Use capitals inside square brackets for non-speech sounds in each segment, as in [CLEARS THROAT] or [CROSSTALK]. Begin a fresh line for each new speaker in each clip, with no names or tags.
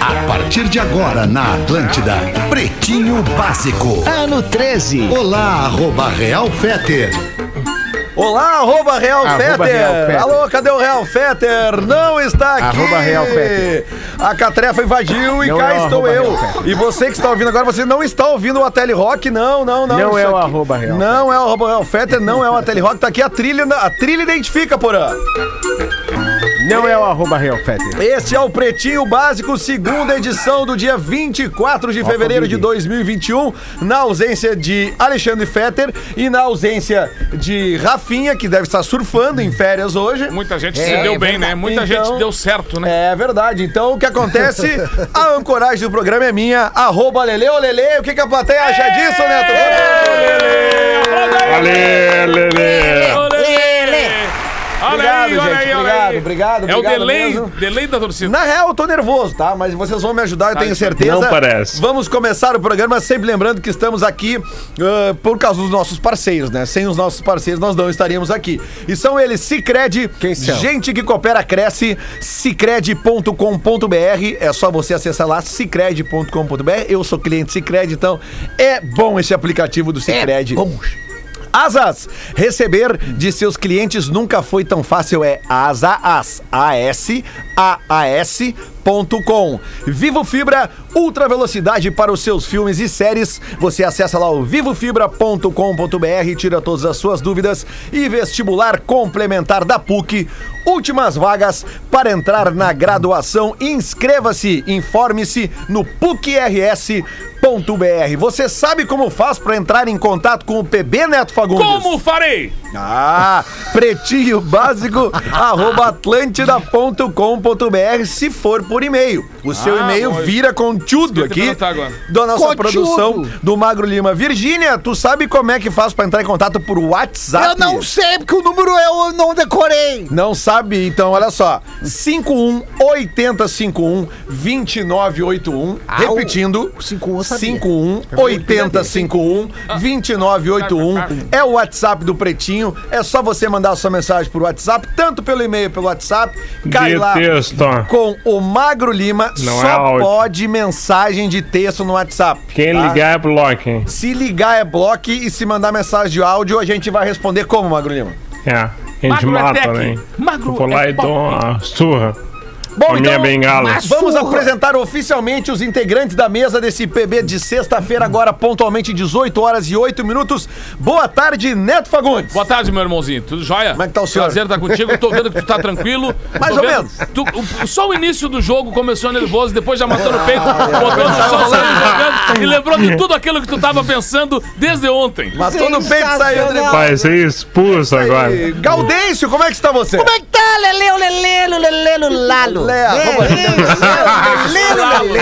A partir de agora na Atlântida, Pretinho Básico.
Ano 13.
Olá, arroba Real Feter.
Olá, arroba Real,
Arroba
Feter.
Real Feter.
Alô, cadê o Real Feter? Não está aqui.
Arroba Real.
A catrefa invadiu e
Não
cá
é
estou eu. E você que está ouvindo agora, você não está ouvindo o Ateli Rock, não, não, não.
Não
Isso
é o arroba Real
Não é o arroba Real Feter, não é o Ateli Rock. Tá aqui a trilha, a trilha identifica, porã.
Não é o arroba Real Fetter.
Este é o Pretinho Básico, segunda edição do dia 24 de fevereiro de 2021, na ausência de Alexandre Fetter e na ausência de Rafinha, que deve estar surfando em férias hoje.
Muita gente
É,
se deu
é
bem, né? Muita
Então-
gente deu certo, né?
É verdade. Então, o que acontece? [LAUGHS] A ancoragem do programa é minha, arroba Lele, ô Lele. O que, que a plateia acha disso, Neto?
Olê, Lelê! Olha
Obrigado,
aí, olha
gente.
aí, olha
Obrigado,
aí.
obrigado,
É o
obrigado
delay,
mesmo.
delay da torcida.
Na real, eu tô nervoso, tá? Mas vocês vão me ajudar, eu tenho certeza.
Não parece.
Vamos começar o programa sempre lembrando que estamos aqui ah, por causa dos nossos parceiros, né? Sem os nossos parceiros, nós não estaríamos aqui. E são eles Cicred,
Quem são?
gente que coopera, cresce, cicred.com.br. É só você acessar lá, cicred.com.br. Eu sou cliente Cicred, então é bom esse aplicativo do Cicred. Asas, receber de seus clientes nunca foi tão fácil. É asas, A-S, A-A-S. Vivo Fibra, ultra velocidade para os seus filmes e séries. Você acessa lá o vivofibra.com.br, tira todas as suas dúvidas e vestibular complementar da PUC. Últimas vagas para entrar na graduação. Inscreva-se, informe-se no PUCRS.br. Você sabe como faz para entrar em contato com o PB Neto Fagundes?
Como farei?
Ah, pretinho básico, [LAUGHS] arroba atlântida.com.br, se for por e-mail. O seu
Ah,
e-mail
bom,
vira conteúdo aqui da nossa
Conteúdo.
produção do Magro Lima. Virgínia, tu sabe como é que faz pra entrar em contato por WhatsApp?
Eu não sei, porque o número eu não decorei.
Não sabe? Então, olha só. 51 8051 2981.
Ah,
Repetindo.
o 51 eu sabia.
51 8051 2981. É o WhatsApp do Pretinho. É só você mandar a sua mensagem por WhatsApp, tanto pelo e-mail pelo WhatsApp. Cai
De
lá
texto.
com o Magro Lima.
Não
só
é
pode mensagem de texto no WhatsApp.
Quem
tá?
ligar é bloco, hein?
Se ligar é bloque e se mandar mensagem de áudio, a gente vai responder como, Magro Lima?
É. A gente
Magro é
mata,
tech.
né?
Magro
Vou lá
é
e dou uma surra.
Bom,
a minha bengala.
mas vamos apresentar oficialmente os integrantes da mesa desse PB de sexta-feira, agora pontualmente 18 horas e 8 minutos. Boa tarde, Neto Fagundes.
Boa tarde, meu irmãozinho. Tudo jóia?
Como é que tá o senhor?
Prazer estar contigo. Eu tô vendo que tu tá tranquilo.
Mais
Tô
ou
vendo-
menos.
tu- o- só o início do jogo começou nervoso, depois já matou no peito,
Ah,
botou no
Tá
chão, saiu jogando e lembrou de tudo aquilo que tu tava pensando desde ontem.
Matou no peito e saiu.
Sensacional.
Vai ser expulso agora.
E Gaudêncio, como é que está você?
Como é que tá, Lelê, o Lelê, o Lalo?
Lé, arroba-.
Arroba.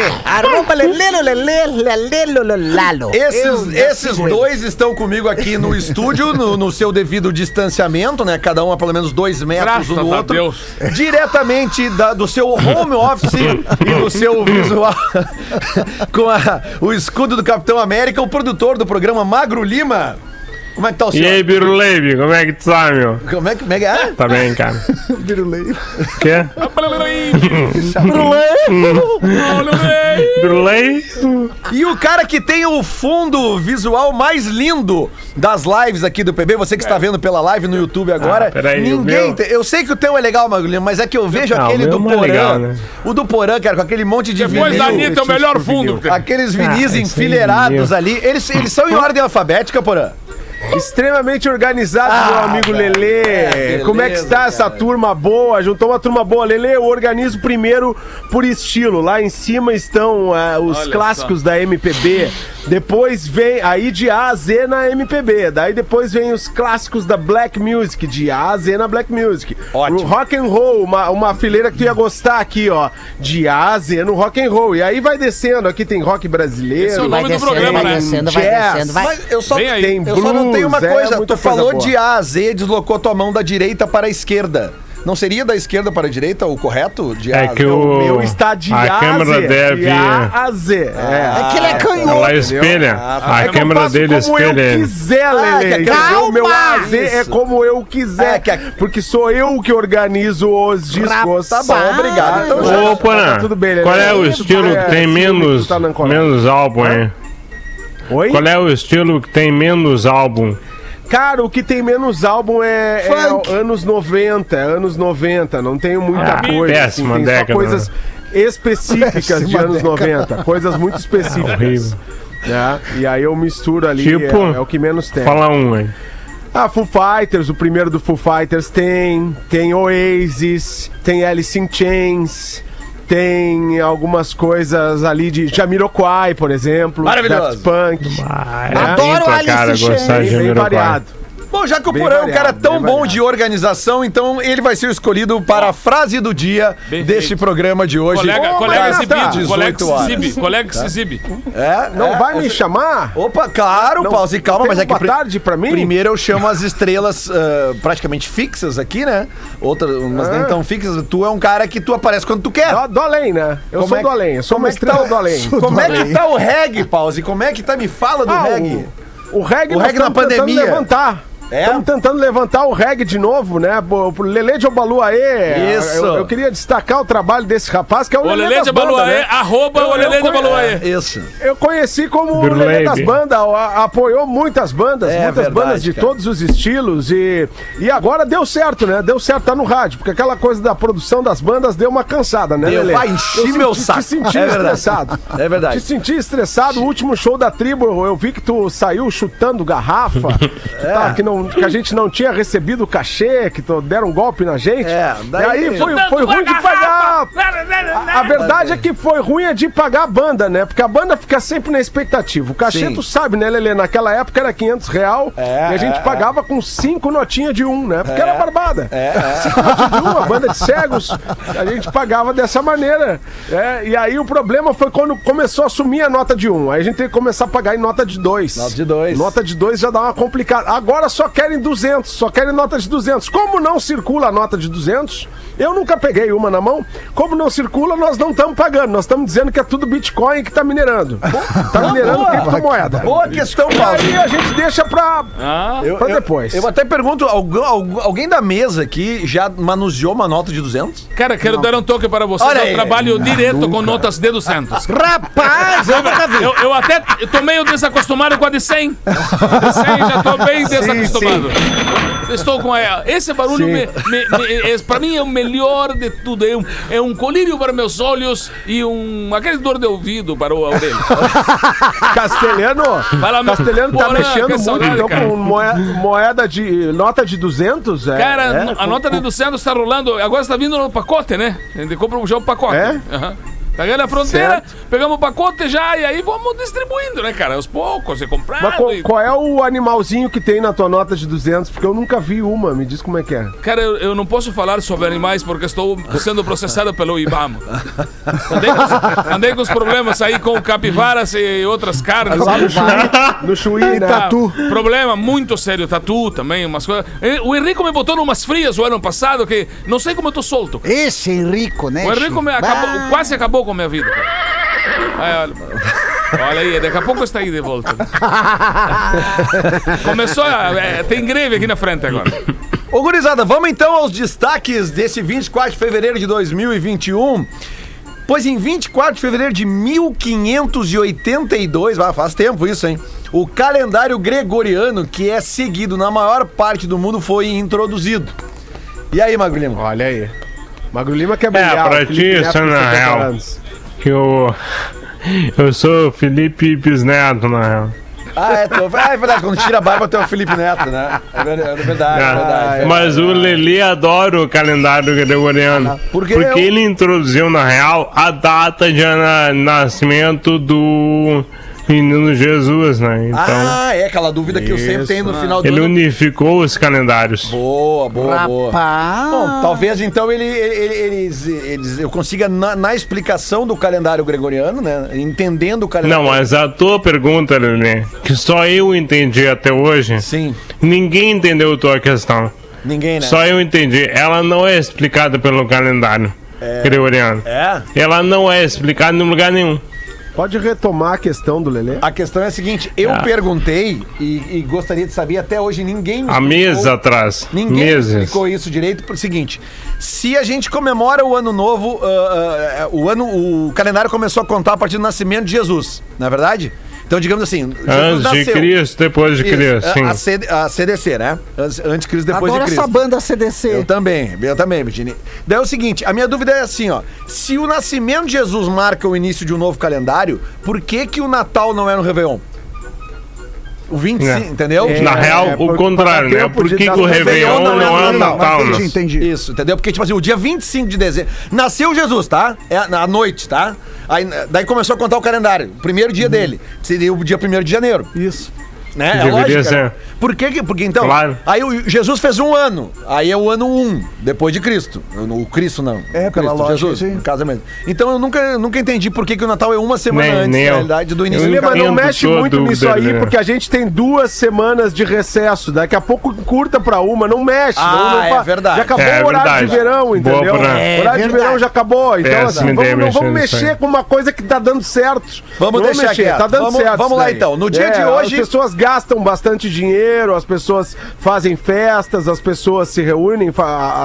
Esses, esses dois estão comigo aqui no estúdio, no, no seu devido distanciamento, né? Cada um a pelo menos dois metros
Graças
um do outro.
Deus.
Diretamente da- do seu home office e do seu visual [LAUGHS] com a- o escudo do Capitão América, o produtor do programa Magro Lima. Como é que tá o
E aí,
senhor?
Biruleibe, como é que tu tá, meu?
Como é que, como é, que é?
Tá bem, cara? [LAUGHS] Quê? [LAUGHS] [LAUGHS] Birulei?
E o cara que tem o fundo visual mais lindo das lives aqui do PB, você que está vendo pela live no YouTube agora,
Ah, peraí,
ninguém. tem- Eu sei que o teu é legal, Magulhinho, mas é que eu vejo
Não,
aquele
meu
do
é
Porã.
legal, né?
O do Porã, cara, com aquele monte de
Depois da
vinil.
Anitta, é o melhor fundo.
Aqueles vinis
Ah, aí,
enfileirados ali. Eles, eles são em ordem alfabética, Porã?
Extremamente organizado,
Ah,
meu amigo Lelê.
é,
Como é que
beleza,
está essa turma boa? Juntou uma turma boa. Lelê, eu organizo primeiro por estilo. Lá em cima estão ah, os
Olha
clássicos da MPB. Depois vem aí de A a Z na MPB. Daí depois vem os clássicos da Black Music, de A a Z na Black Music.
Ótimo.
O rock and roll, uma, uma fileira que tu ia gostar aqui, ó. De A a Z no rock and roll. E aí vai descendo. Aqui tem rock brasileiro.
Esse é o
Vai
nome do
descendo,
programa,
vai
né?
descendo, vai
Jazz.
descendo, vai.
Mas eu só,
Vem aí.
Tem
eu só não tenho uma
é,
coisa. tu
coisa
falou
boa.
de A a Z, deslocou tua mão da direita para a esquerda. Não seria da esquerda para a direita o correto? De
É
A a
que
Z?
o-
O meu está de
a
A a
câmera
Z.
deve-
De A a Z. É.
É que ele é canhoto.
Ela espelha.
Ah,
a
É eu
câmera dele
como eu
espelha ele.
quiser,
Ah,
Lelê.
que a-
entendeu? O meu
Calma!
AZ é
Isso.
como eu quiser.
É, que a-
Porque sou eu que organizo os discos.
Tá bom, obrigado. Então já-
Ô, Porã,
tá tudo bem, Lelê.
qual é o
Aí,
estilo que tem
é,
menos,
tá
menos álbum, hein?
Oi?
Qual é o estilo que tem menos álbum?
Cara, o que tem menos álbum é, é anos 90, anos 90. Não tenho muita
Ah,
coisa.
péssima
tem só
década,
coisas
né?
específicas de
Péssima
anos
década.
90. Coisas muito [LAUGHS] específicas.
Horrível.
né? E aí eu misturo ali,
Tipo,
é, é o que menos tem.
Fala um aí.
Ah, Foo Fighters, o primeiro do Foo Fighters tem, tem Oasis, tem Alice in Chains, tem algumas coisas ali de Jamiroquai, por exemplo,
Maravilhoso.
Daft Punk,
Ah,
Adoro Alice
cara
in
gostar de
Chains.
bem variado.
Bom, já que o
Bem
Porã é um cara tão bom
variado.
de organização, então ele vai ser o escolhido para a frase do dia
Bem
deste
feito.
programa de hoje.
Colega,
Ô,
colega exibido, colega que
18
se exibe, colega que se exibe.
É,
Não
é,
vai
é-
me chamar?
Opa, claro,
Não,
pause, calma,
tem
mas é que
tarde pra mim?
primeiro eu chamo as estrelas [LAUGHS] ah, praticamente fixas aqui, né? Outras, umas nem
Ah.
tão fixas. Tu é um cara que tu aparece quando tu quer.
Do, do além, né? Eu
Como
sou
é
do além, eu sou uma
é
estrela
tá-
do além.
Como é que tá o [LAUGHS] reggae, pause? Como é que tá? Me fala do
Ah,
reggae.
O, o reggae,
O reggae na pandemia.
levantar.
É?
Estamos tentando levantar o reggae de novo, né? Pro Lele de Obaluaê.
Isso.
Eu, eu queria destacar o trabalho desse rapaz, que é o,
O
das
de
bandas,
Baluaê,
né?
arroba
Eu-
o Lelê
eu
de
conhe-
Baluaê.
Isso.
Eu conheci como o. Lelê das bandas, apoiou muitas bandas,
É
muitas
verdade,
bandas de
cara.
todos os estilos e, e agora deu certo, né? Deu certo, tá no rádio, porque aquela coisa da produção das bandas deu uma cansada, né, Lelê?
vai, enchi
Eu senti-
meu saco.
Te senti
É verdade.
estressado.
É verdade.
Te senti estressado. O último show da tribo, eu, vi que tu saiu chutando garrafa, [LAUGHS]
É.
tá, que, não, que a gente não tinha recebido o cachê, que deram um golpe na gente.
É, daí-
E aí foi, foi ruim de pagar. A, a verdade é que foi ruim é de pagar a banda, né? Porque a banda fica sempre na expectativa. O cachê,
Sim.
tu sabe, né, Lelê? Naquela época era 500 real
É,
e a gente
é,
pagava com cinco notinhas de um, né? Porque era barbada.
É, é. [LAUGHS]
Cinco notinhas de um, a banda de cegos, a gente pagava dessa maneira. É, e aí o problema foi quando começou a sumir a nota de um. Aí a gente teve que começar a pagar em nota de dois.
Nota de dois.
Nota de dois já dá uma complicada. Agora só querem 200, só querem nota de 200. Como não circula a nota de 200, eu nunca peguei uma na mão. Como não circula, nós não estamos pagando. Nós estamos dizendo que é tudo Bitcoin que tá minerando. Tá minerando
boa.
criptomoeda.
Boa questão,
E
Paulo.
aí a gente deixa pra,
Ah,
pra
eu-
depois.
Eu até pergunto, alguém da mesa aqui já manuseou uma nota de 200?
cara, quero dar um toque para você.
Olha
Eu
aí.
trabalho direto com notas de 200.
Rapaz, eu nunca vi.
Eu, eu até eu tô meio desacostumado com a de 100. De 100 já tô bem desacostumado. Estou com a, esse barulho me, me, me, é, pra mim é o melhor de tudo. É um, é um colírio para meus olhos e um aquele dor de ouvido para o orelha. [LAUGHS]
Castelhano,
Fala,
Castelhano tá
Porã,
mexendo
que
muito
saudade,
então, com moe- moeda de. nota de 200. É,
Cara,
é,
a
com-
nota de
com-
200 tá rolando. Agora está vindo no pacote, né? Gente compra um jogo pacote.
É?
Aham. Tá ganhando a fronteira,
Certo.
pegamos o pacote já e aí vamos distribuindo, né, cara? Aos poucos, e comprando.
Mas qual,
e-
qual é o animalzinho que tem na tua nota de 200? Porque eu nunca vi uma. Me diz como é que é.
Cara, eu, eu não posso falar sobre animais porque estou sendo processado pelo IBAMA. [LAUGHS] Andei com, os- andei com os problemas aí com capivaras e outras carnes.
Lá no Chuí, no Chuí, né?
Ah, Problema muito sério, tatu também, umas coisas. O Henrico me botou numas frias o ano passado que não sei como eu tô solto.
Esse Henrico, né?
O Henrico me acabou- quase acabou com a minha vida. Aí, olha, olha aí, daqui a pouco está aí de volta. Começou a. é, tem greve aqui na frente agora.
Ô, gurizada, vamos então aos destaques desse 24 de fevereiro de 2021. Pois em 24 de fevereiro de 1582, ah, faz tempo isso, hein? O calendário gregoriano, que é seguido na maior parte do mundo, foi introduzido. E aí, Magro Lima?
Olha aí. Magro Lima quer brilhar.
pra
o Felipe
ti, é na
70
real. Que eu. Eu sou Felipe Bisneto, na real.
Ah, é, tô- ah, é verdade, quando tira a barba tem o Felipe Neto, né? É verdade, é verdade. É verdade,
Mas o Leli adora o calendário gregoriano.
Porque
Porque,
eu-
ele introduziu, na real, a data de na- nascimento do menino Jesus, né? Então,
Ah, é aquela dúvida que eu sempre tenho no final do
ele
ano.
unificou os calendários.
Boa, boa, boa.
Rapaz.
Bom, talvez então ele, ele- eles, eles, eu consiga, na, na explicação do calendário gregoriano, né? Entendendo o calendário.
Não, mas a tua pergunta, Lelê, que só eu entendi até hoje,
Sim.
ninguém entendeu a tua questão.
Ninguém, né?
Só eu entendi. Ela não é explicada pelo calendário gregoriano.
É.
Ela não é explicada em lugar nenhum.
Pode retomar a questão do Lelê?
A questão é a seguinte, eu
Ah.
perguntei e, e gostaria de saber até hoje ninguém me
Há
explicou-
meses atrás.
Ninguém
meses.
explicou isso direito por seguinte: se a gente comemora o ano novo, ah, ah, o ano, o calendário começou a contar a partir do nascimento de Jesus, não é verdade? Então, digamos assim, Jesus
Antes de
nasceu.
Cristo, depois de Cristo,
a-
sim.
A, CD a CDC, né? Antes, antes de Cristo, depois
Adoro
de Cristo.
essa banda CDC.
Eu também, eu também, Virginia. Daí é o seguinte, a minha dúvida é assim, ó. Se o nascimento de Jesus marca o início de um novo calendário, por que que o Natal não é no Réveillon? O 25,
É.
entendeu?
Na real,
É,
o contrário, né? Por que, o Réveillon
Réveillon
não é
não, não,
Natal,
entendi,
né?
entendi.
Isso, entendeu? Porque, tipo assim, o dia 25 de dezembro. Nasceu Jesus, tá? É à noite, tá? Aí, daí começou a contar o calendário. O primeiro dia dele. Seria o dia 1 de janeiro.
Isso.
Né? É
Deveria
lógico.
ser.
né? Por que que- Porque então.
Claro.
Aí o Jesus fez um ano. Aí é o ano 1, depois de Cristo. O Cristo não.
É,
O
pela
Cristo,
lógica,
Jesus,
sim.
é mesmo. Então eu nunca, nunca entendi por que, que o Natal é uma semana
Nem-
antes,
nem
na realidade, do início
Eu
do
mas não mexe muito nisso aí,
Lelê.
porque a gente tem duas semanas de recesso. Daqui a pouco curta pra uma, não mexe.
Ah,
não, não
é
fa-
verdade.
Já acabou
É
o horário
verdade.
de verão,
Boa,
entendeu? O
É
horário de verão já acabou. Então,
Péssima
assim, vamos, não vamos
mexer
com uma coisa que tá dando certo.
Vamos deixar.
Tá dando certo.
vamos lá, então. No dia
É,
de hoje-
As pessoas gastam bastante dinheiro, as pessoas fazem festas, as pessoas se reúnem,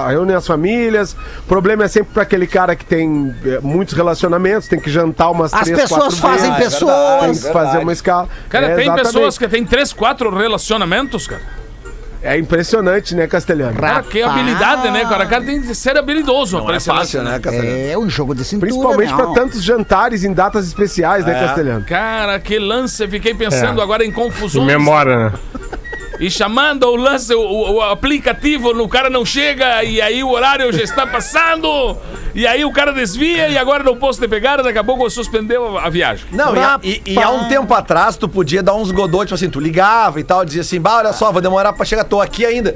reúnem as famílias. O problema é sempre pra aquele cara que tem é, muitos relacionamentos, tem que jantar umas
As
três,
pessoas
quatro
fazem
vezes.
pessoas.
Tem que fazer uma escala.
Cara,
É,
tem
exatamente.
pessoas que têm três, quatro relacionamentos, cara.
É impressionante, né, Castelhano?
Cara, que habilidade, né, cara? O cara tem que ser habilidoso
Não é fácil,
lance,
né, Castelhano?
É um jogo de cintura.
Principalmente
não.
pra tantos jantares em datas especiais, né,
É.
Castelhano?
Cara, que lance. Fiquei pensando
É.
agora em confusões.
Memória, né? [LAUGHS]
E chamando o lance, o, o- aplicativo, o cara não chega e aí o horário já está passando. E aí o cara desvia e agora não posso te pegar, daqui a pouco suspendeu a, a viagem.
Não, e, há- e- e há um tempo atrás tu podia dar uns godô, tipo assim, tu ligava e tal, dizia assim, bah, olha só, vou demorar pra chegar, tô aqui ainda.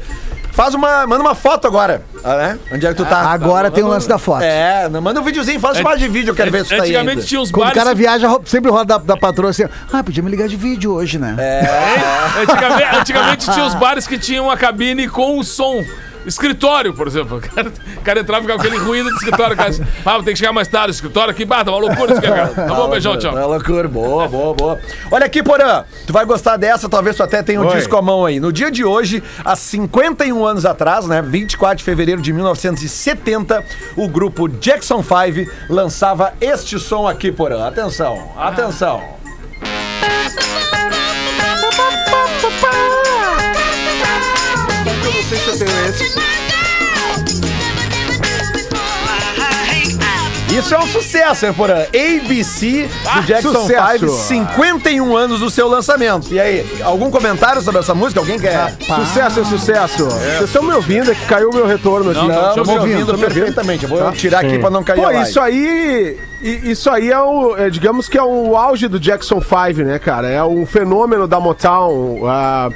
Faz uma, manda uma foto agora, ah, né? Onde é que tu tá?
Agora tem o lance da foto.
É, manda um videozinho, faz chamada de vídeo, eu quero ver se tu tá aí
Antigamente
ainda.
tinha uns
Quando o
bares.
cara viaja, ro- sempre roda da, da patroa assim, ah, podia me ligar de vídeo hoje, né?
É, antigamente, antigamente tinha os bares que tinham a cabine com o som. Escritório, por exemplo. [LAUGHS] O cara, o cara entrava com aquele ruído de escritório. Cara, ah, tem que chegar mais tarde. Escritório aqui, bata, uma loucura. Isso aqui, cara. Tá bom, beijão, tchau.
É loucura, boa, boa, boa. Olha aqui, Porã, tu vai gostar dessa, talvez tu até tenha um
Oi.
disco à mão aí. No dia de hoje, há 51 anos atrás, né, 24 de fevereiro de 1970, o grupo Jackson 5 lançava este som aqui, Porã. Atenção, atenção.
Eu
Isso é um sucesso, hein, Porã? ABC do Jackson
sucesso.
5, 51 anos do seu lançamento. E aí, algum comentário sobre essa música? Alguém quer?
Sucesso é sucesso. Vocês estão me ouvindo? É que caiu o meu retorno aqui.
Não, não,
Estamos ouvindo,
ouvindo,
perfeitamente. Eu vou
Tá.
tirar aqui
Sim.
pra não cair
Pô,
a live.
isso aí. Isso aí é o. é, digamos que é o auge do Jackson 5, né, cara? É um fenômeno da Motown. ah,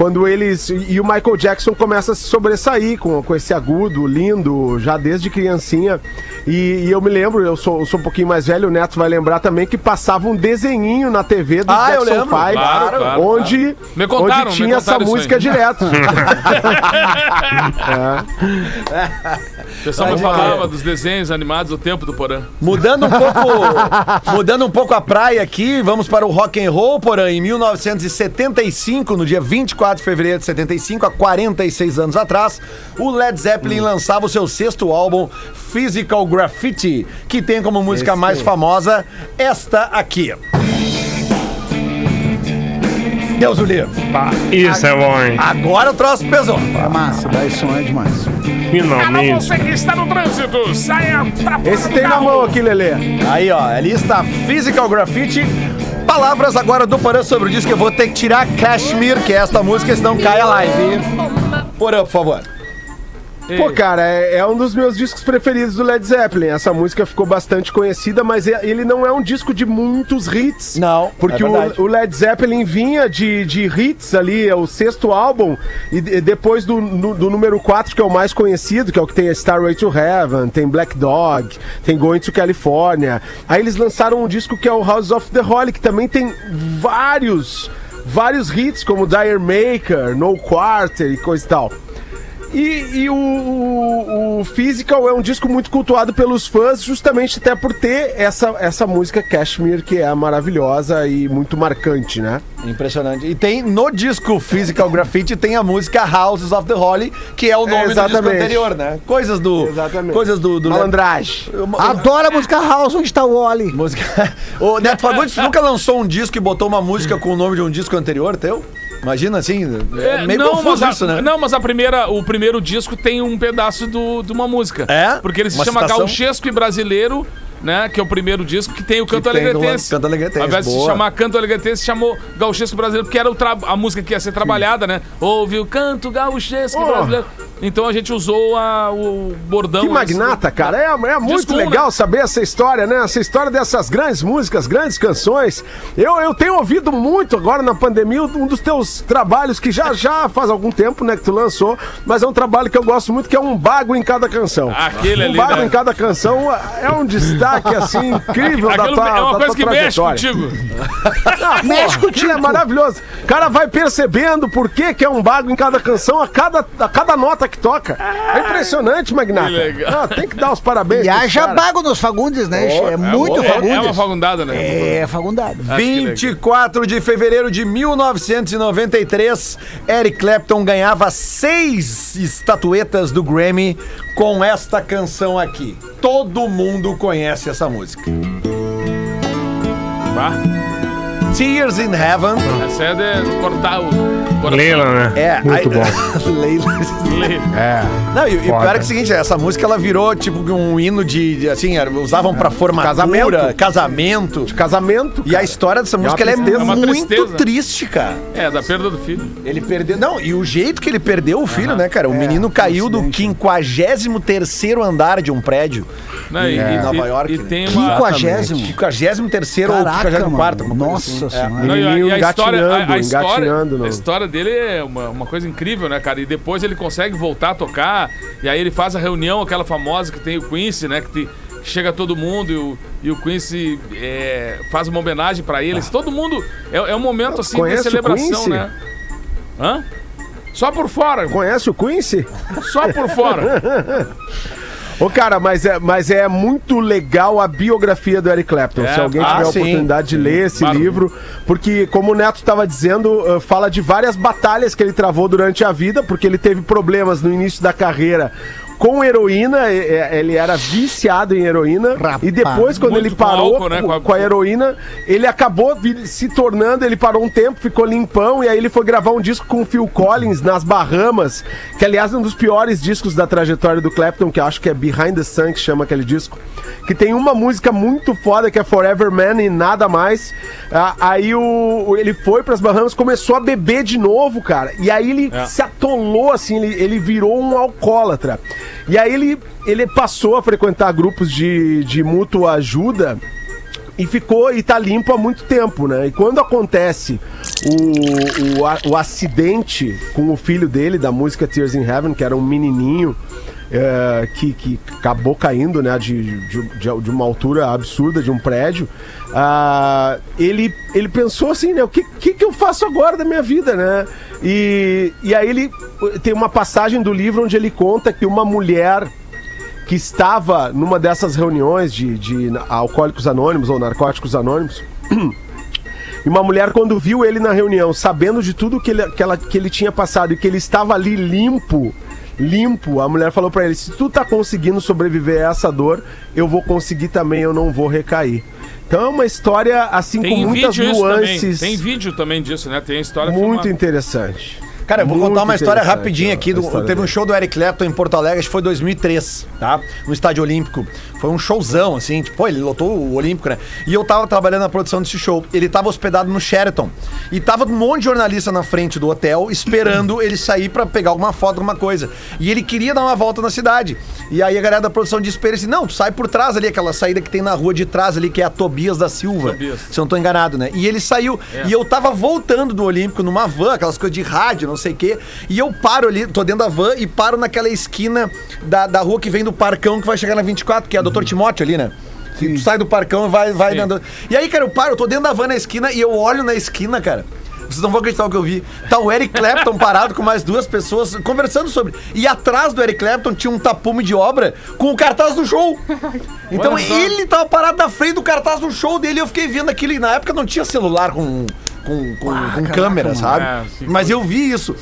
quando eles. E o Michael Jackson começa a se sobressair com, com esse agudo, lindo, já desde criancinha. E, e eu me lembro, eu sou, eu sou um pouquinho mais velho, o Neto vai lembrar também que passava um desenhinho na TV do
Ah, eu
Jackson
lembro.
5,
Claro, claro,
onde,
Me contaram,
onde tinha essa música
aí.
direto. [LAUGHS]
O pessoal me falava dos desenhos animados do tempo do Porã.
Mudando um pouco, [LAUGHS] mudando um pouco a praia aqui, vamos para o rock and roll, porém, em 1975, no dia 24 de fevereiro de 75, há 46 anos atrás, o Led Zeppelin lançava o seu sexto álbum, Physical Graffiti, que tem como música mais famosa esta aqui. Deus o livre.
Isso é bom, hein?
Agora o troço pesou.
É massa, daí som é demais.
Finalmente.
que está no trânsito, saia
Esse tem na mão aqui, Lelê.
Aí, ó, ali está Physical Graffiti. Palavras agora do Porã sobre o disco eu vou ter que tirar Kashmir, que é esta música, senão cai a live. Porã, por favor.
Pô, cara, é, é um dos meus discos preferidos do Led Zeppelin. Essa música ficou bastante conhecida, mas é- ele não é um disco de muitos hits.
Não,
Porque
é
o, o Led Zeppelin vinha de, de hits ali, é o sexto álbum, e, de- depois do, no- do número 4, que é o mais conhecido, que é o que tem a Starway to Heaven, tem Black Dog, tem Going to California. Aí eles lançaram um disco que é o House of the Holy, que também tem vários, vários hits, como Dire Maker, No Quarter e coisa e tal. E, e o, o, o Physical é um disco muito cultuado pelos fãs, justamente até por ter essa, essa música Cashmere, que é maravilhosa e muito marcante, né?
Impressionante. E tem no disco Physical Graffiti tem a música Houses of the Holy, que é o nome do disco anterior, né? Coisas do
Exatamente.
coisas do, do
Malandragem.
Adoro a música House, onde tá o Oli.
música. [LAUGHS] O Neto Fagundes nunca lançou um disco e botou uma música com o nome de um disco anterior teu? Imagina assim, é, meio confuso
mas a-
isso, né?
Não, mas a primeira, o primeiro disco tem um pedaço do, de uma música.
É?
Porque ele se
Uma
chama
citação?
Gauchesco e Brasileiro, né? Que é o primeiro disco que tem o Canto Alegretense.
Canto Alegretense,
Ao invés de se chamar Canto Alegretense, chamou Gauchesco Brasileiro, porque era a música que ia ser trabalhada, né? Ouve o canto gauchesco
Oh.
brasileiro. Então a gente usou a- o bordão.
Que magnata, cara. É, é muito legal
né?
saber essa história, né? Essa história dessas grandes músicas, grandes canções. Eu, eu tenho ouvido muito agora na pandemia um dos teus trabalhos que já, já faz algum tempo, né, que tu lançou, mas é um trabalho que eu gosto muito, que é um bago em cada canção.
Aquele
um
ali,
bago
né?
em cada canção é um destaque, assim, incrível da
Aquilo
tua,
é uma
da
coisa
tua
que mexe contigo.
Mexe contigo. É maravilhoso. O cara vai percebendo por que, que é um bago em cada canção, a cada, a cada nota que toca. É impressionante, Magnata.
Que legal.
Ah, tem que dar os parabéns.
E haja
cara.
bago nos Fagundes, né? é muito
é,
Fagundes.
é uma fagundada, né?
É, Fagundado.
Ah, que legal.
24 de fevereiro de 1993, Eric Clapton ganhava seis estatuetas do Grammy com esta canção aqui. Todo mundo conhece essa música.
Bah,
Tears in Heaven.
essa é de cortar o.
Leila, né?
É,
Muito
aí-
bom. [LAUGHS]
Leila.
É.
Não, e, e pior é que é o seguinte, essa música ela virou tipo um hino de, de, assim, era- usavam pra formatura,
Casamento.
casamento.
Casamento.
E a história dessa música ela é
tristeza.
É uma
muito
tristeza.
triste, cara.
É, da perda do filho.
Ele perdeu. Não, e o jeito que ele perdeu o filho, né, cara? O menino caiu do 53 andar de um prédio.
Né? E,
Em
e-
Nova
e-
York,
E
né?
tem uma.
50º.
53 ou
Caraca,
54
mano.
uma coisa
Nossa
assim. É.
senhora.
Não, e a, e a história, a, a
não.
história dele é uma, uma coisa incrível, né, cara? E depois ele consegue voltar a tocar, e aí ele faz a reunião, aquela famosa que tem o Quincy, né? Que, te- que chega todo mundo e o, e o Quincy é, faz uma homenagem pra eles. Todo mundo. É, é um momento assim de celebração, né? Hã? Só por fora.
Conhece o Quincy?
só por fora. [LAUGHS]
Ô, cara, mas é, mas é muito legal a biografia do Eric Clapton.
É,
Se alguém
ah,
tiver a
sim.
oportunidade de ler esse
Claro.
livro, porque, como o Neto estava dizendo, uh, fala de várias batalhas que ele travou durante a vida, porque ele teve problemas no início da carreira com heroína, e- e- ele era viciado em heroína,
Rapaz.
e depois, quando ele
com
parou
álcool, né,
com,
a-
com a heroína, ele acabou se tornando, ele parou um tempo, ficou limpão, e aí ele foi gravar um disco com o Phil Collins nas Bahamas, que aliás é um dos piores discos da trajetória do Clapton, que eu acho que é Behind the Sun, que chama aquele disco, que tem uma música muito foda, que é Forever Man e nada mais. Ah, aí o, ele foi pras Bahamas, começou a beber de novo, cara, e aí ele
É.
se atolou, assim, ele, ele virou um alcoólatra. E aí ele, ele passou a frequentar grupos de, de mútua ajuda e ficou e tá limpo há muito tempo, né? E quando acontece o, o, o acidente com o filho dele da música Tears in Heaven, que era um menininho é, que, que acabou caindo, né? De, de, de- uma altura absurda de um prédio, ah, ele, ele pensou assim, né? O que, que, que eu faço agora da minha vida, né? E, e aí ele tem uma passagem do livro onde ele conta que uma mulher que estava numa dessas reuniões de, de alcoólicos anônimos ou narcóticos anônimos. [CLEARS THROAT] E uma mulher, quando viu ele na reunião, sabendo de tudo que ele, que, ela, que ele tinha passado e que ele estava ali limpo, limpo, a mulher falou pra ele: se tu tá conseguindo sobreviver a essa dor, eu vou conseguir também, eu não vou recair. Então é uma história assim
Tem
com muitas nuances.
Tem vídeo também disso, né? Tem a história
Muito
filmada.
interessante.
Cara, eu vou
Muito
contar uma história rapidinha aqui. Do,
história
teve um
dele.
show do Eric Clapton em Porto Alegre, acho que foi 2003, tá? No Estádio Olímpico. Foi um showzão, assim. Tipo, pô, ele lotou o Olímpico, né? E eu tava trabalhando na produção desse show. Ele tava hospedado no Sheraton. E tava um monte de jornalista na frente do hotel, esperando ele sair pra pegar alguma foto, alguma coisa. E ele queria dar uma volta na cidade. E aí a galera da produção disse pra ele assim: não, tu sai por trás ali, aquela saída que tem na rua de trás ali, que é a Tobias da Silva.
Tobias.
Se eu não tô enganado, né? E ele saiu.
É.
E eu tava voltando do Olímpico numa van, aquelas coisas de rádio, não sei o quê. E eu paro ali, tô dentro da van e paro naquela esquina da, da rua que vem do Parcão, que vai chegar na 24, que é a Doutor Timóteo ali, né? E tu sai do Parcão e vai, vai
Sim.
dando. E aí, cara, eu paro, eu tô dentro da van na esquina e eu olho na esquina, cara. vocês não vão acreditar no que eu vi. Tá o Eric Clapton [LAUGHS] parado com mais duas pessoas conversando sobre. E atrás do Eric Clapton tinha um tapume de obra com o cartaz do show. [LAUGHS] Então ele tava parado na frente do cartaz do show dele. e Eu fiquei vendo aquilo. E na época não tinha celular com, com, com, com câmera, sabe?
É, sim,
Mas eu vi isso.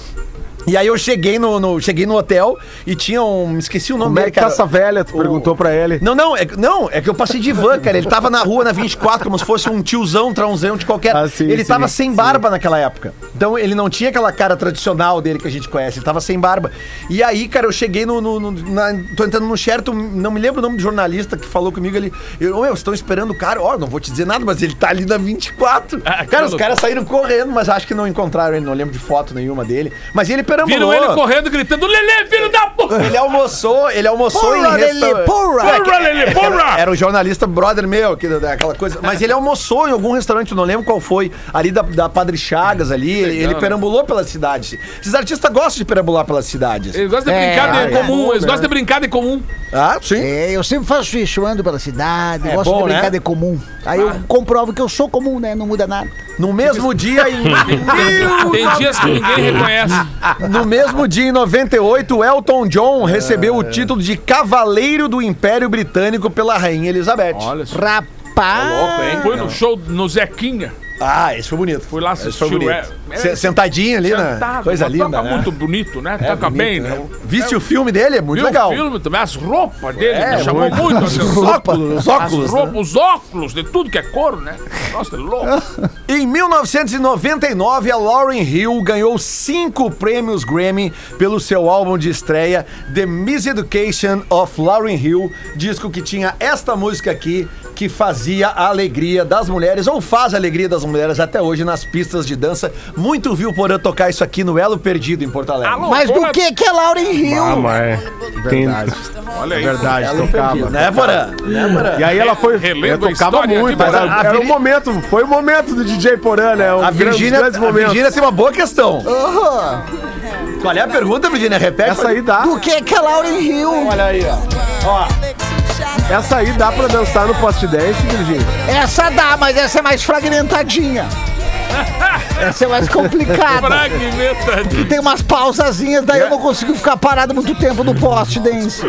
E aí eu cheguei no, no- cheguei no hotel e tinha um. Esqueci o nome
Como é
dele,
que
cara.
essa velha, tu
O-
perguntou pra ele.
Não, não, é, não, é que eu passei de van, cara. Ele tava na rua na 24, como se fosse um tiozão, trãozão de qualquer.
Ah, sim,
ele
sim,
tava sem
sim.
barba naquela época. Então ele não tinha aquela cara tradicional dele que a gente conhece. Ele tava sem barba. E aí, cara, eu cheguei no. no- no- na- tô entrando no Sheraton, não me lembro o nome do jornalista que falou comigo ali. Eu, "Ô, meu, estão esperando o cara. Ó, não vou te dizer nada, mas ele tá ali na 24.
Ah, que
cara, os
loucura.
caras saíram correndo, mas acho que não encontraram ele. Não lembro de foto nenhuma dele. Mas ele.
Viram ele correndo, gritando, Lelê, filho da puta! [LAUGHS]
Ele almoçou, ele almoçou
Porra,
em restaurante.
porra!
Porra, Lelê, porra!
Era o jornalista brother meu, que, aquela coisa. Mas ele almoçou em algum restaurante, não lembro qual foi, ali da, da Padre Chagas ali. Ele, ele perambulou pela cidade. Esses artistas gostam de perambular pelas cidades.
Eles gostam de
É,
brincar de
é
comum,
bom,
eles
né?
gostam de brincar de comum.
Ah, sim.
É, eu sempre faço isso, eu ando pela cidade,
É
gosto
bom,
de brincar
né?
de comum. Aí eu comprovo que eu sou comum, né? Não muda nada.
No mesmo dia, em. [LAUGHS]
Tem dias que ninguém reconhece. [LAUGHS]
No mesmo dia, em 98, o Elton John recebeu o título de Cavaleiro do Império Britânico pela Rainha Elizabeth.
Olha só.
Rapaz!
Foi no show no Zequinha.
Ah, esse foi bonito.
Fui lá
Esse
assistir
foi bonito. Se- Sentadinho ali, né?
Sentado,
Coisa
mas
linda,
Toca
né?
muito bonito, né?
É,
toca
bonito,
bem,
né?
né?
Viste o filme dele? É muito
Viu
legal.
o filme também, as roupas dele,
É,
me chamou
muito.
muito a
Os
atenção.
óculos, os óculos,
As
né?
os óculos, de tudo que é couro, né? Nossa, é louco. [LAUGHS]
Em 1999, a Lauryn Hill ganhou cinco prêmios Grammy pelo seu álbum de estreia, The Miseducation of Lauryn Hill, disco que tinha esta música aqui, que fazia a alegria das mulheres, ou faz a alegria das mulheres até hoje nas pistas de dança. Muito viu Porã tocar isso aqui no Elo Perdido, em Porto Alegre.
Alô,
Mas do que que é Lauren Hill?
Ah, mas tem,
Olha aí.
Verdade, tocava.
Perdido, né, Porã? Né, Porã?
E aí ela foi.
Relendo
eu tocava muito, era,
mas
a
era o momento, foi o momento do DJ Porã, né? Um
A Virgínia, a. Virgínia tem uma boa questão.
Aham.
Qual é a pergunta, Virgínia? Repete.
Essa aí dá.
Do que que é Lauren Hill?
Olha aí, ó.
Essa aí dá pra dançar no post dance, Virgínia.
Essa dá, mas essa é mais fragmentadinha. Essa é mais complicada.
Fragmentadinho.
Tem umas pausazinhas, daí eu não consigo ficar parado muito tempo no post dance.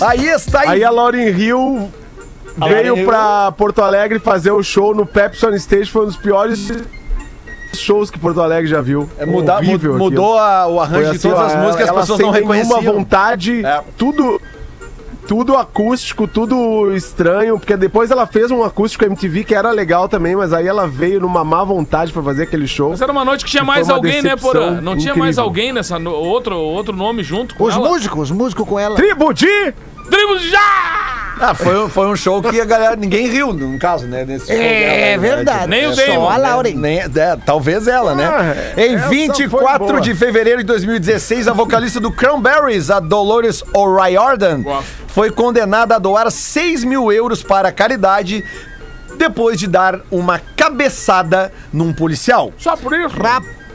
Aí está
Aí a Lauren Hill veio pra Porto Alegre fazer o show no Pepsi on Stage, foi um dos piores shows que Porto Alegre já viu.
É, mudou a- o arranjo
Foi
de todas
ó,
as músicas, as
ela
pessoas
sem
não
nenhuma
reconheciam.
vontade,
É.
tudo tudo acústico, tudo estranho, porque depois ela fez um acústico MTV que era legal também, mas aí ela veio numa má vontade pra fazer aquele show.
Mas era uma noite que tinha mais alguém, né, Porã? Não tinha mais
incrível.
alguém nessa. no- outro, outro nome junto com
Os
ela?
músicos, os músicos com ela.
Tribo de
Tribo já!
Ah, foi, um- foi um show que a galera. Ninguém riu, no caso, né? Nesse show
É
dela, né?
verdade.
Nem o
Só
Damon,
a
né?
Lauren.
Nem, é, talvez ela, né?
Ah,
em
essa
24
foi
de fevereiro de 2016, a vocalista do Cranberries, a Dolores O'Riordan, foi condenada a doar 6 mil euros para a caridade depois de dar uma cabeçada num policial.
Só por isso?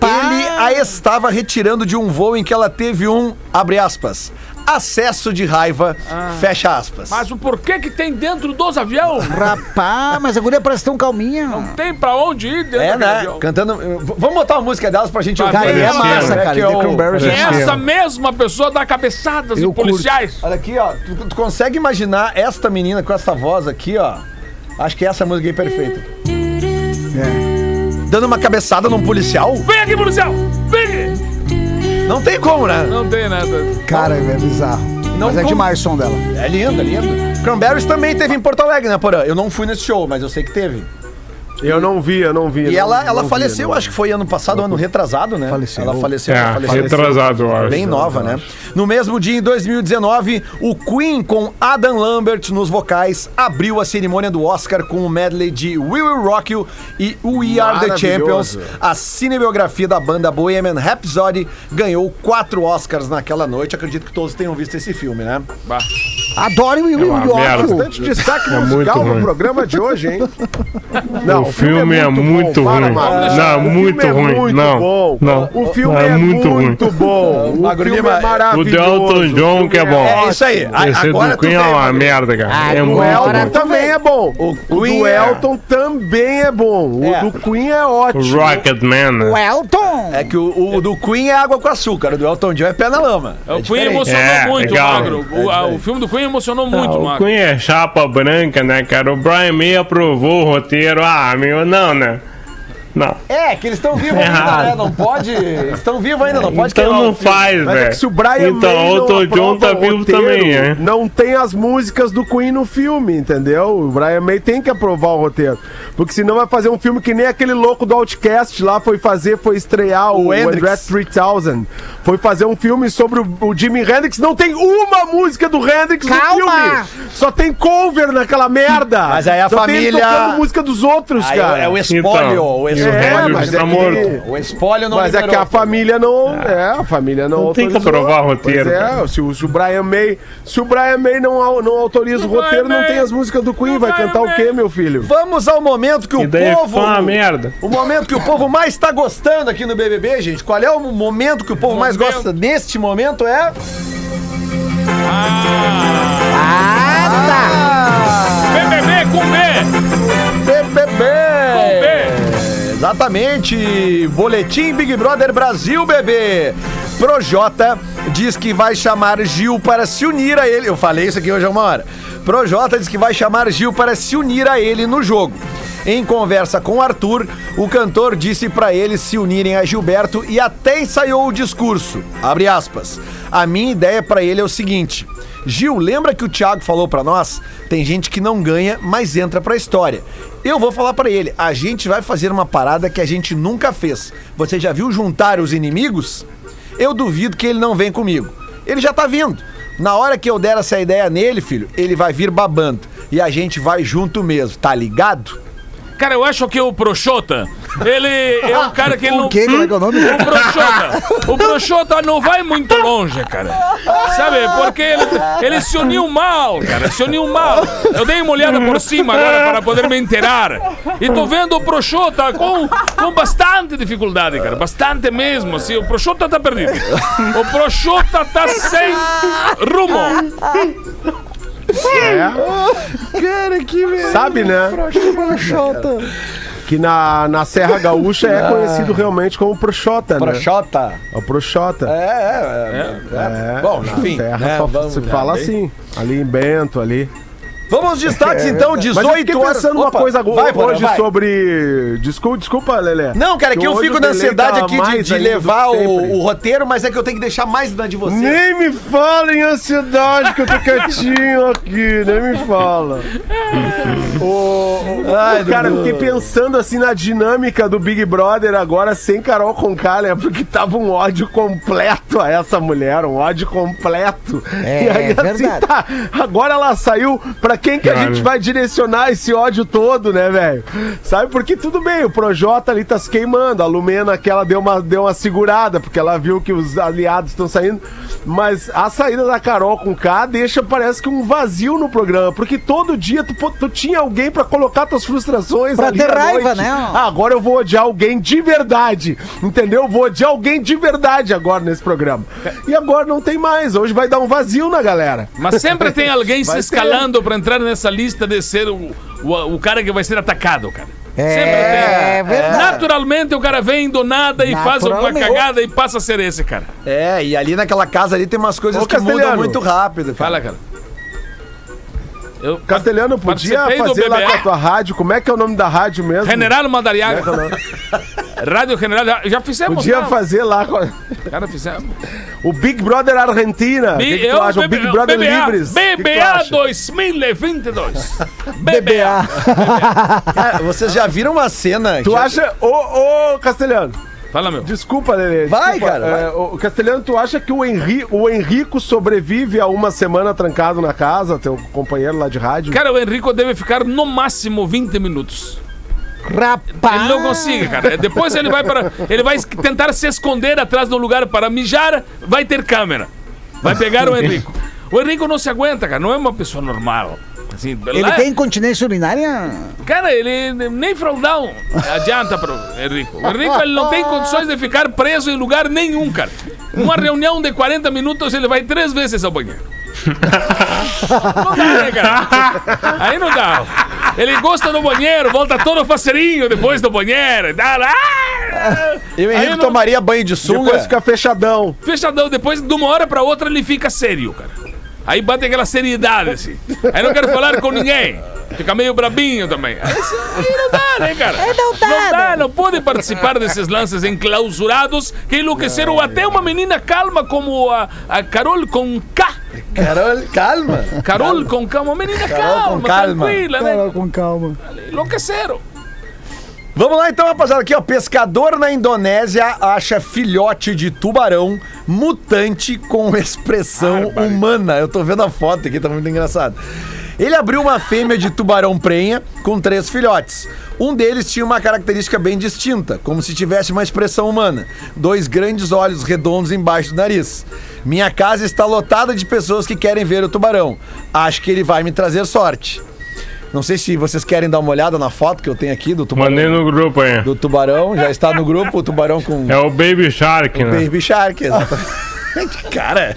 Ele a estava retirando de um voo em que ela teve um, abre aspas, acesso de raiva, fecha aspas.
Mas o porquê que tem dentro dos aviões?
Rapaz, mas a guria parece tão calminha.
Tem pra onde ir dentro
É,
daquele
né?
avião?
Cantando. Vamos botar uma música delas pra gente ouvir.
Cara, e é massa,
né,
cara.
que
The
é
E
é
essa mesma pessoa dá cabeçadas
Eu
em policiais.
Olha aqui, ó. Tu, tu consegue imaginar esta menina com essa voz aqui, ó? Acho que essa música aí é perfeita. Dando uma cabeçada num policial?
Vem aqui, policial! Vem aqui!
Não tem como, né?
Não tem nada.
Cara, é bizarro.
Não
mas é
como-
demais o som dela.
É lindo, é lindo. Cranberries também teve em Porto Alegre, né, Porã? Eu não fui nesse show, mas eu sei que teve.
Eu não vi, eu não vi.
E
não-
ela, ela faleceu,
vi.
acho que foi ano passado, ano retrasado, né?
Faleceu.
Ela faleceu,
É,
ela faleceu.
retrasado, eu acho.
Bem nova, né? No mesmo dia, em 2019, o Queen, com Adam Lambert nos vocais, abriu a cerimônia do Oscar com o medley de We Will Rock You e We Are the Champions. A cinebiografia da banda Bohemian Rhapsody ganhou quatro Oscars naquela noite. Acredito que todos tenham visto esse filme, né?
Bah.
Adoro o
É uma
Yoko.
merda.
Bastante destaque
É
musical
muito
no
ruim.
programa de hoje, hein?
o filme é muito
bom. Para,
ruim. Não,
O
muito
filme é
ruim.
muito
Não,
bom.
não.
O filme
Não,
é,
é
muito,
muito ruim.
bom. [LAUGHS] O filme é
o
O
maravilhoso.
de Elton John que é bom.
É isso aí.
Esse
Agora
do Queen é uma merda, cara.
Ah,
É
o
O
muito bom.
também é bom. O, do
é-
Elton também é bom. O
É.
do Queen é
O
ótimo.
Rocket Man. né?
O Elton.
É que o, o do Queen é água com açúcar, o do Elton John é pé na lama.
O Queen emocionou
É,
muito,
legal.
Magro. O, a- o filme do Queen emocionou muito,
Ah, o
Magro.
Queen é chapa branca, né, cara? O Brian May aprovou o roteiro. Ah, meu, não, né? Não.
É, que eles estão vivos ainda,
Errado.
né? Não pode. Eles estão vivos ainda, não pode
então não
o filme.
faz,
Mas é que se o
velho.
Brian
Então,
May
o
não
John tá
o
vivo
roteiro,
também, é.
Não tem as músicas do Queen no filme, entendeu? O Brian May tem que aprovar o roteiro. Porque senão vai fazer um filme que nem aquele louco do Outcast lá foi fazer, foi estrear o,
O.
André 3000. Foi fazer um filme sobre o, o Jimi Hendrix. Não tem uma música do Hendrix no
Calma!
filme. Só tem cover naquela merda.
Mas aí a
Só tem
família-
tocando música dos outros,
Aí
cara.
é o espólio.
Então,
o
e o
espólio,
É,
Hendrix
mas
tá
é que-
morto.
o espólio não
Mas é que a família não. É, a família não,
Não tem que aprovar roteiro,
Pois é, se o, se o Brian May. Se o Brian May não, não autoriza o
O
roteiro, não
May-
tem as músicas do Queen.
o
Vai
Brian
cantar o
May-
quê, meu filho?
Vamos ao momento que
E
o
daí
povo.
foi uma merda.
O momento que o povo mais tá gostando aqui no BBB, gente. Qual é o momento que o povo mais
Momento.
gosta neste momento? É.
Ah, tá.
BBB com B.
BBB! Exatamente! Boletim Big Brother Brasil, bebê! Projota diz que vai chamar Gil para se unir a ele. Eu falei isso aqui hoje há uma hora. Projota diz que vai chamar Gil para se unir a ele no jogo. Em conversa com Arthur, o cantor disse para eles se unirem a Gilberto e até ensaiou o discurso. Abre aspas. A minha ideia para ele é o seguinte: Gil, lembra que o Thiago falou pra nós? Tem gente que não ganha, mas entra pra história. Eu vou falar pra ele, a gente vai fazer uma parada que a gente nunca fez. Você já viu juntar os inimigos? Eu duvido que ele não vem comigo. Ele já tá vindo. Na hora que eu der essa ideia nele, filho, ele vai vir babando. E a gente vai junto mesmo, tá ligado?
Cara, eu acho que o Proxota, ele é um cara que ele não...
O quê? Como é que é o nome?
O Proxota, o Proxota não vai muito longe, cara. Sabe? Porque ele, ele se uniu mal, cara. Se uniu mal. Eu dei uma olhada por cima agora para poder me inteirar. E tô vendo o Proxota com, com bastante dificuldade, cara. Bastante mesmo. Assim, o Proxota tá perdido. O Proxota tá sem rumo.
Cara, que
Sabe, né? Que na, na Serra Gaúcha é conhecido realmente como Proxota, né?
Projota.
É o Proxota.
É, é, é.
É,
Bom,
na
enfim,
Serra
né,
só
vamos-
se fala assim. Ali em Bento, ali.
Vamos aos destaques então, 18
Mas eu fiquei
horas.
pensando uma
Opa,
coisa
vai, Porã,
hoje
vai.
sobre. Desculpa, desculpa, Lelé.
Não, cara, é que eu fico na ansiedade
tá
aqui de, de levar o, o roteiro, mas é que eu tenho que deixar mais na de você.
Nem me fala em ansiedade que eu tô quietinho aqui, nem me fala. [LAUGHS] o, o-
Ai,
cara,
Dudu.
fiquei pensando assim na dinâmica do Big Brother agora sem Carol né? Porque tava um ódio completo a essa mulher, um ódio completo.
É,
e aí, assim,
verdade.
tá, agora ela saiu, pra quem que a gente vai direcionar esse ódio todo, né, velho? Sabe? Porque tudo bem, o Projota ali tá se queimando, a Lumena aquela deu uma, deu uma segurada, porque ela viu que os aliados estão saindo, mas a saída da Carol com K deixa, parece que um vazio no programa, porque todo dia tu, tu tinha alguém pra colocar tuas frustrações
Pra
ali
ter raiva,
noite.
né?
Ah, agora eu vou odiar alguém de verdade, entendeu? Vou odiar alguém de verdade agora nesse programa. E agora não tem mais, hoje vai dar um vazio na galera.
Mas sempre [LAUGHS] tem alguém se
Vai ter.
escalando pra entrar nessa lista de ser o, o, o cara que vai ser atacado, cara.
É, é verdade.
Naturalmente o cara vem do nada e faz alguma cagada e passa a ser esse, cara.
É, e ali naquela casa ali tem umas coisas
Ô,
que mudam muito rápido. cara.
Fala, cara. Eu,
Castelhano, podia fazer lá com a tua rádio, como é que é o nome da rádio mesmo?
General Madariaga. [LAUGHS]
É é o?
Rádio General. Já, já fizemos.
Podia
né?
fazer lá
Cara, fizemos.
o Big Brother Argentina. O que, que tu
eu,
acha? O Big
BBA,
Brother
BBA,
Livres. O que que tu
BBA
acha?
2022. [LAUGHS]
BBA.
Cara, vocês já viram uma cena.
Tu acha. Ô, ô, Castelhano.
Fala, meu.
Desculpa, Lelê.
Vai,
desculpa,
cara, vai.
é, ô, Castelhano, tu acha que o, Henri, o Henrico sobrevive a uma semana trancado na casa, teu companheiro lá de rádio?
Cara, o Henrico deve ficar no máximo 20 minutos.
Rapaz.
Ele não consegue, cara. Depois ele vai para. Ele vai tentar se esconder atrás de um lugar para mijar, vai ter câmera. Vai pegar o Henrico. O Henrico não se aguenta, cara. Não é uma pessoa normal. Assim,
Ele
lá-
tem incontinência urinária?
Cara, ele nem fraldão adianta pro Henrico. O Henrico ele não tem condições de ficar preso em lugar nenhum, cara. Numa reunião de 40 minutos, ele vai três vezes ao banheiro. Não dá, né, cara? Aí não dá. Ele gosta do banheiro, volta todo faceirinho depois do banheiro e tal. Ah!
E o
Aí
Henrique
não-
tomaria banho de sunga.
Depois fica fechadão.
Fechadão, depois de uma hora pra outra ele fica sério, cara. Aí bate aquela seriedade, assim. Aí não quero falar com ninguém. Fica meio brabinho também. Aí, aí não dá, né, cara?
não dá,
Não dá,
né?
não pode participar desses lances enclausurados que enlouqueceram até uma menina calma como a, a Carol com K.
Carol, calma.
Carol com K, uma menina
Carol
calma,
com calma.
tranquila, né?
com calma.
Enlouqueceram.
Vamos lá então, rapaziada. Aqui, ó. Pescador na Indonésia acha filhote de tubarão mutante com [LAUGHS] expressão humana. Eu tô vendo a foto aqui, tá muito engraçado. Ele abriu uma fêmea de tubarão prenha com três filhotes. Um deles tinha uma característica bem distinta, como se tivesse uma expressão humana. Dois grandes olhos redondos embaixo do nariz. Minha casa está lotada de pessoas que querem ver o tubarão. Acho que ele vai me trazer sorte. Não sei se vocês querem dar uma olhada na foto que eu tenho aqui do tubarão.
Mandei no grupo aí.
Do tubarão, já está no grupo, o tubarão com
É o Baby Shark, né?
Baby Shark, exatamente. [LAUGHS] Cara,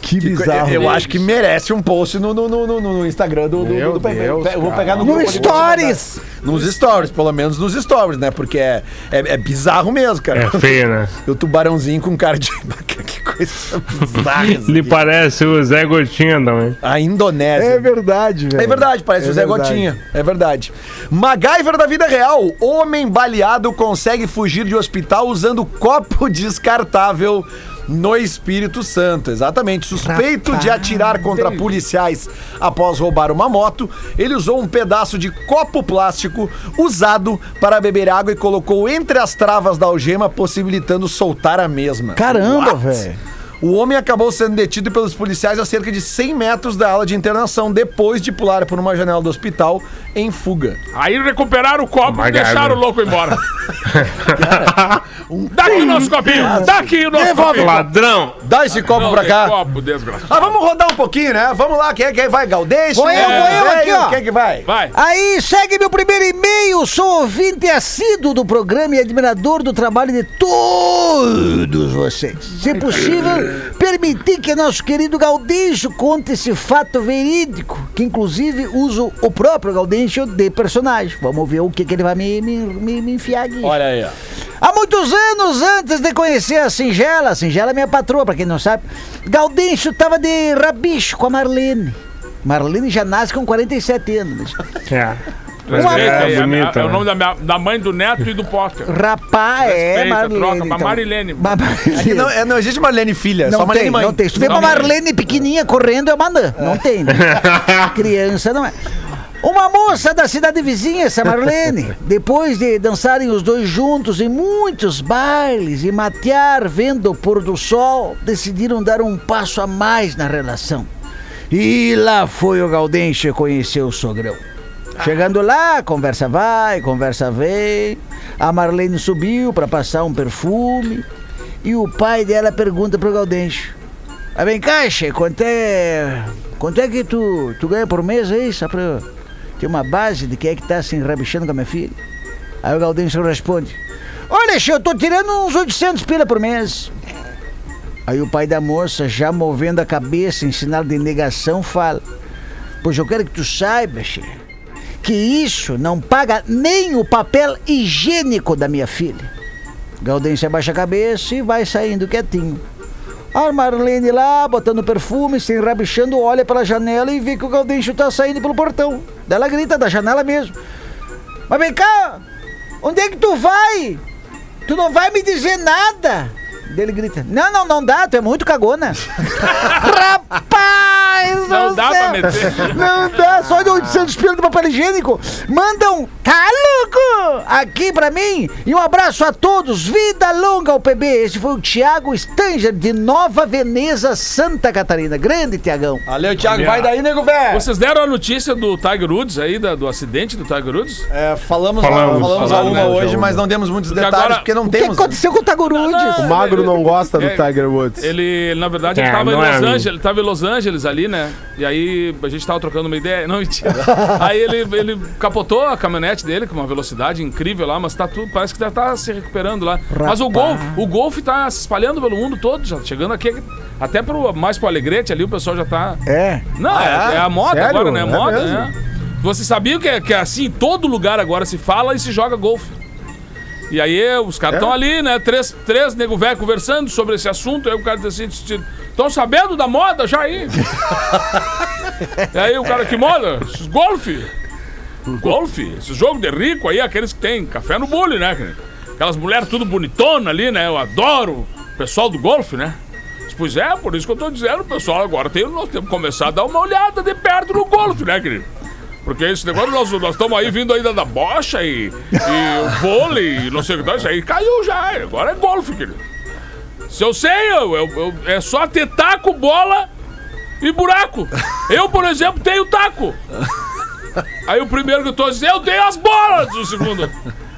Que
bizarro.
eu, acho que merece um post no, no, no, no- no Instagram do, do,
Meu
do Pepe.
Deus,
Eu vou pegar no
No Stories!
Nos stories, pelo menos nos stories, né? Porque é, é, é bizarro mesmo, cara.
É [LAUGHS] feio, né?
O tubarãozinho com cara de. [LAUGHS] que coisa bizarra.
Ele parece o Zé Gotinha também.
A Indonésia.
É verdade, velho.
É verdade, parece
É
o Zé
verdade.
Gotinha. É verdade. MacGyver da vida real. Homem baleado consegue fugir de hospital usando copo descartável no Espírito Santo. Exatamente. Suspeito de atirar contra policiais após roubar uma moto, ele usou um pedaço de copo plástico usado para beber água e colocou entre as travas da algema, possibilitando soltar a mesma.
Caramba, velho.
O homem acabou sendo detido pelos policiais a cerca de 100 metros da ala de internação depois de pular por uma janela do hospital em fuga.
Aí recuperaram o copo e deixaram o louco embora. Dá aqui o nosso copinho. Dá aqui o nosso copinho.
Ladrão!
Dá esse copo
Não,
pra cá.
Copo, desgraçado.
Ah, vamos rodar um pouquinho, né? Vamos lá, quem, quem vai? Galdeixo?
Vou eu,
né?
vou eu aqui, ó.
Quem que vai?
Vai.
Aí, segue meu primeiro e-mail. Sou ouvinte assíduo do programa e admirador do trabalho de todos vocês. Se possível, permitir que nosso querido Gaudêncio conte esse fato verídico, que inclusive uso o próprio Gaudêncio de personagem. Vamos ver o que, que ele vai me, me, me, me enfiar aqui.
Olha aí, ó.
Há muitos anos antes de conhecer a Singela, a Singela é minha patroa, pra quem não sabe, Gaudêncio tava de rabicho com a Marlene. Marlene já nasce com 47 anos.
É.
Uma-
É bonita,
a- é o
né?
nome da, minha- da mãe do neto e do Potter.
Rapaz, é Marlene.
troca pra
então.
Marilene.
Ma- Marlene.
Aqui não, é, não existe Marlene filha, é
Não
só Marlene
tem,
mãe.
não tem. Se tu vê uma
Marlene.
Marlene pequenininha correndo, é uma anã. Não tem, né? [LAUGHS] Criança não é. Uma moça da cidade vizinha, essa Marlene, depois de dançarem os dois juntos em muitos bailes e matear vendo o pôr do sol, decidiram dar um passo a mais na relação. E lá foi o Gaudêncio conhecer o sogrão. Chegando lá, conversa vai, conversa vem. A Marlene subiu para passar um perfume. E o pai dela pergunta pro Gaudêncio: Ah, vem cá, che, quanto é. Quanto é que tu, tu ganha por mês aí? Só pra ter uma base de quem é que tá se enrabichando com a minha filha. Aí o Gaudêncio responde: Olha, che, eu tô tirando uns 800 pila por mês. Aí o pai da moça, já movendo a cabeça em sinal de negação, fala: Pois eu quero que tu saiba, che, que isso não paga nem o papel higiênico da minha filha. Gaudêncio abaixa a cabeça e vai saindo quietinho. A Marlene lá, botando perfume, se enrabichando, olha pela janela e vê que o Gaudêncio tá saindo pelo portão. Daí ela grita da janela mesmo. Mas vem cá, onde é que tu vai? Tu não vai me dizer nada. Daí ele grita, não, não, não dá, tu é muito cagona. [LAUGHS] Rapaz!
Não dá
céu.
pra meter.
Não dá, doações de 800 pila de papel higiênico. Mandam, tá louco? Aqui pra mim. E um abraço a todos. Vida longa ao PB. Esse foi o Thiago Stanger, de Nova Veneza, Santa Catarina. Grande, Tiagão.
Valeu, Thiago. Vai daí, nego velho.
Vocês deram a notícia do Tiger Woods aí, da- do acidente do Tiger Woods?
É, falamos,
Falamos,
falamos,
falamos,
alguma
né,
hoje, mas não demos muitos
Porque
detalhes,
agora-
porque não
O que
temos. né?
aconteceu com o Tagorudes?
O Magro não gosta do
É,
Tiger Woods.
Ele, ele, na verdade, ele
É,
tava em
é
Los. Angeles, ele tava em Los Angeles ali, né? E aí a gente tava trocando uma ideia. [LAUGHS] Não, mentira. aí ele, ele capotou a caminhonete dele com uma velocidade incrível lá, mas tá tudo, parece que deve estar se recuperando lá. Mas o Golf, o Golf tá se espalhando pelo mundo todo, já chegando aqui até pro, mais pro Alegrete ali, o pessoal já tá.
É.
Não,
Ah,
é?
é?
é a moda
Sério?
agora, né?
É
moda,
mesmo?
né? Você sabia que é, que é assim, em todo lugar agora se fala e se joga golfe. E aí os caras estão ali, né? Três, três nego velho conversando sobre esse assunto. Aí o cara diz assim: estão sabendo da moda já aí? [LAUGHS] e aí o cara, que moda? Golfe. Golfe? Esse jogo de rico aí, aqueles que tem café no bule, né? Aquelas mulheres tudo bonitona ali, né? Eu adoro o pessoal do golfe, né? Pois é, por isso que eu tô dizendo, pessoal, agora tem, nós temos que começar a dar uma olhada de perto no golfe, né, querido? Porque esse negócio, nós nós estamos aí vindo ainda da bocha e, e o vôlei e não sei o que tal, isso aí caiu já, agora é golfe, querido. Se eu sei, eu, eu- eu- é só ter taco, bola e buraco. Eu, por exemplo, tenho taco. Aí o primeiro que eu tô dizendo, eu tenho as bolas, o segundo.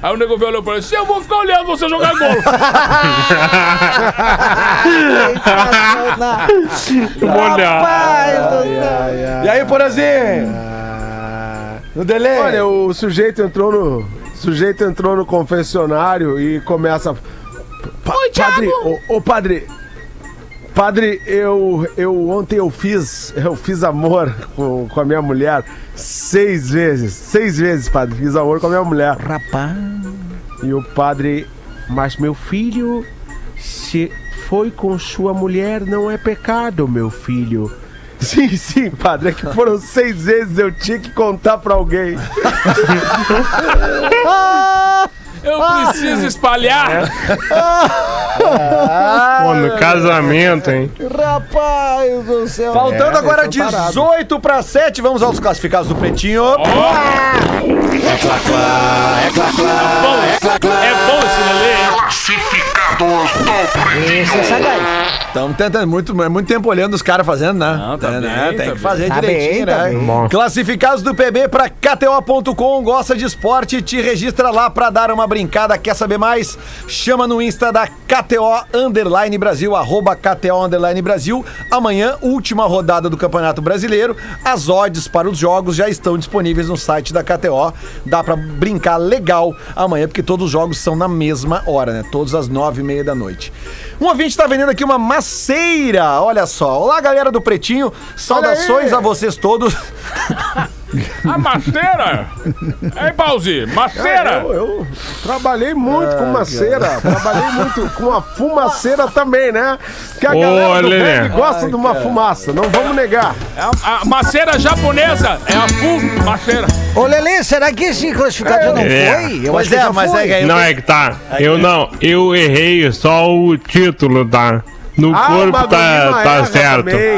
Aí o nego velho olhou pra ele, eu vou ficar olhando você jogar golfe. [LAUGHS]
Céu.
E aí, Porazinho? No delay?
Olha, o sujeito entrou no. Sujeito entrou no confessionário e começa. Pa padre, ô, ô, padre. Padre, eu, eu ontem eu fiz, eu fiz amor com, com a minha mulher seis vezes, seis vezes, padre, fiz amor com a minha mulher.
Rapaz.
E o padre, mas meu filho, se foi com sua mulher, não é pecado, meu filho. [LAUGHS] Sim, sim, padre, é que foram seis vezes eu tinha que contar pra alguém. [LAUGHS]
Eu preciso espalhar.
Pô, no casamento, hein?
Rapaz do céu.
Faltando
É,
agora
eles são
18 para 7, vamos aos classificados do Pretinho.
É bom esse lelê, hein?
Esse é sagaz.
Estamos tentando, muito, é muito tempo olhando os caras fazendo, né?
Não, tá
É, né?
bem,
Tem
tá
que fazer
Tá
direitinho,
bem, tá
né?
bem.
Bom.
Classificados do PB para KTO.com, gosta de esporte, te registra lá para dar uma brincada, quer saber mais? Chama no Insta da KTO Underline Brasil, arroba KTO Underline Brasil. Amanhã, última rodada do Campeonato Brasileiro, as odds para os jogos já estão disponíveis no site da KTO. Dá para brincar legal amanhã, porque todos os jogos são na mesma hora, né? Todos às nove e meia da noite. Um ouvinte está vendendo aqui uma maceira, olha só. Olá, galera do Pretinho, saudações a vocês todos. [LAUGHS]
A maceira. Ei, Pause, maceira.
Eu, eu trabalhei muito com maceira, trabalhei muito com a fumaceira também, né? Porque a
Ô,
galera do
Lelê.
gosta de uma fumaça, não vamos negar.
É a, a maceira japonesa. É a full maceira.
Ô, Lelê, será que esse classificado já não
É.
foi? Eu
Pois
acho que
é,
já
mas
foi.
é que aí-
Não é que tá. Eu não, eu errei só o título, tá? No
Ah,
corpo tá, tá certo.
também.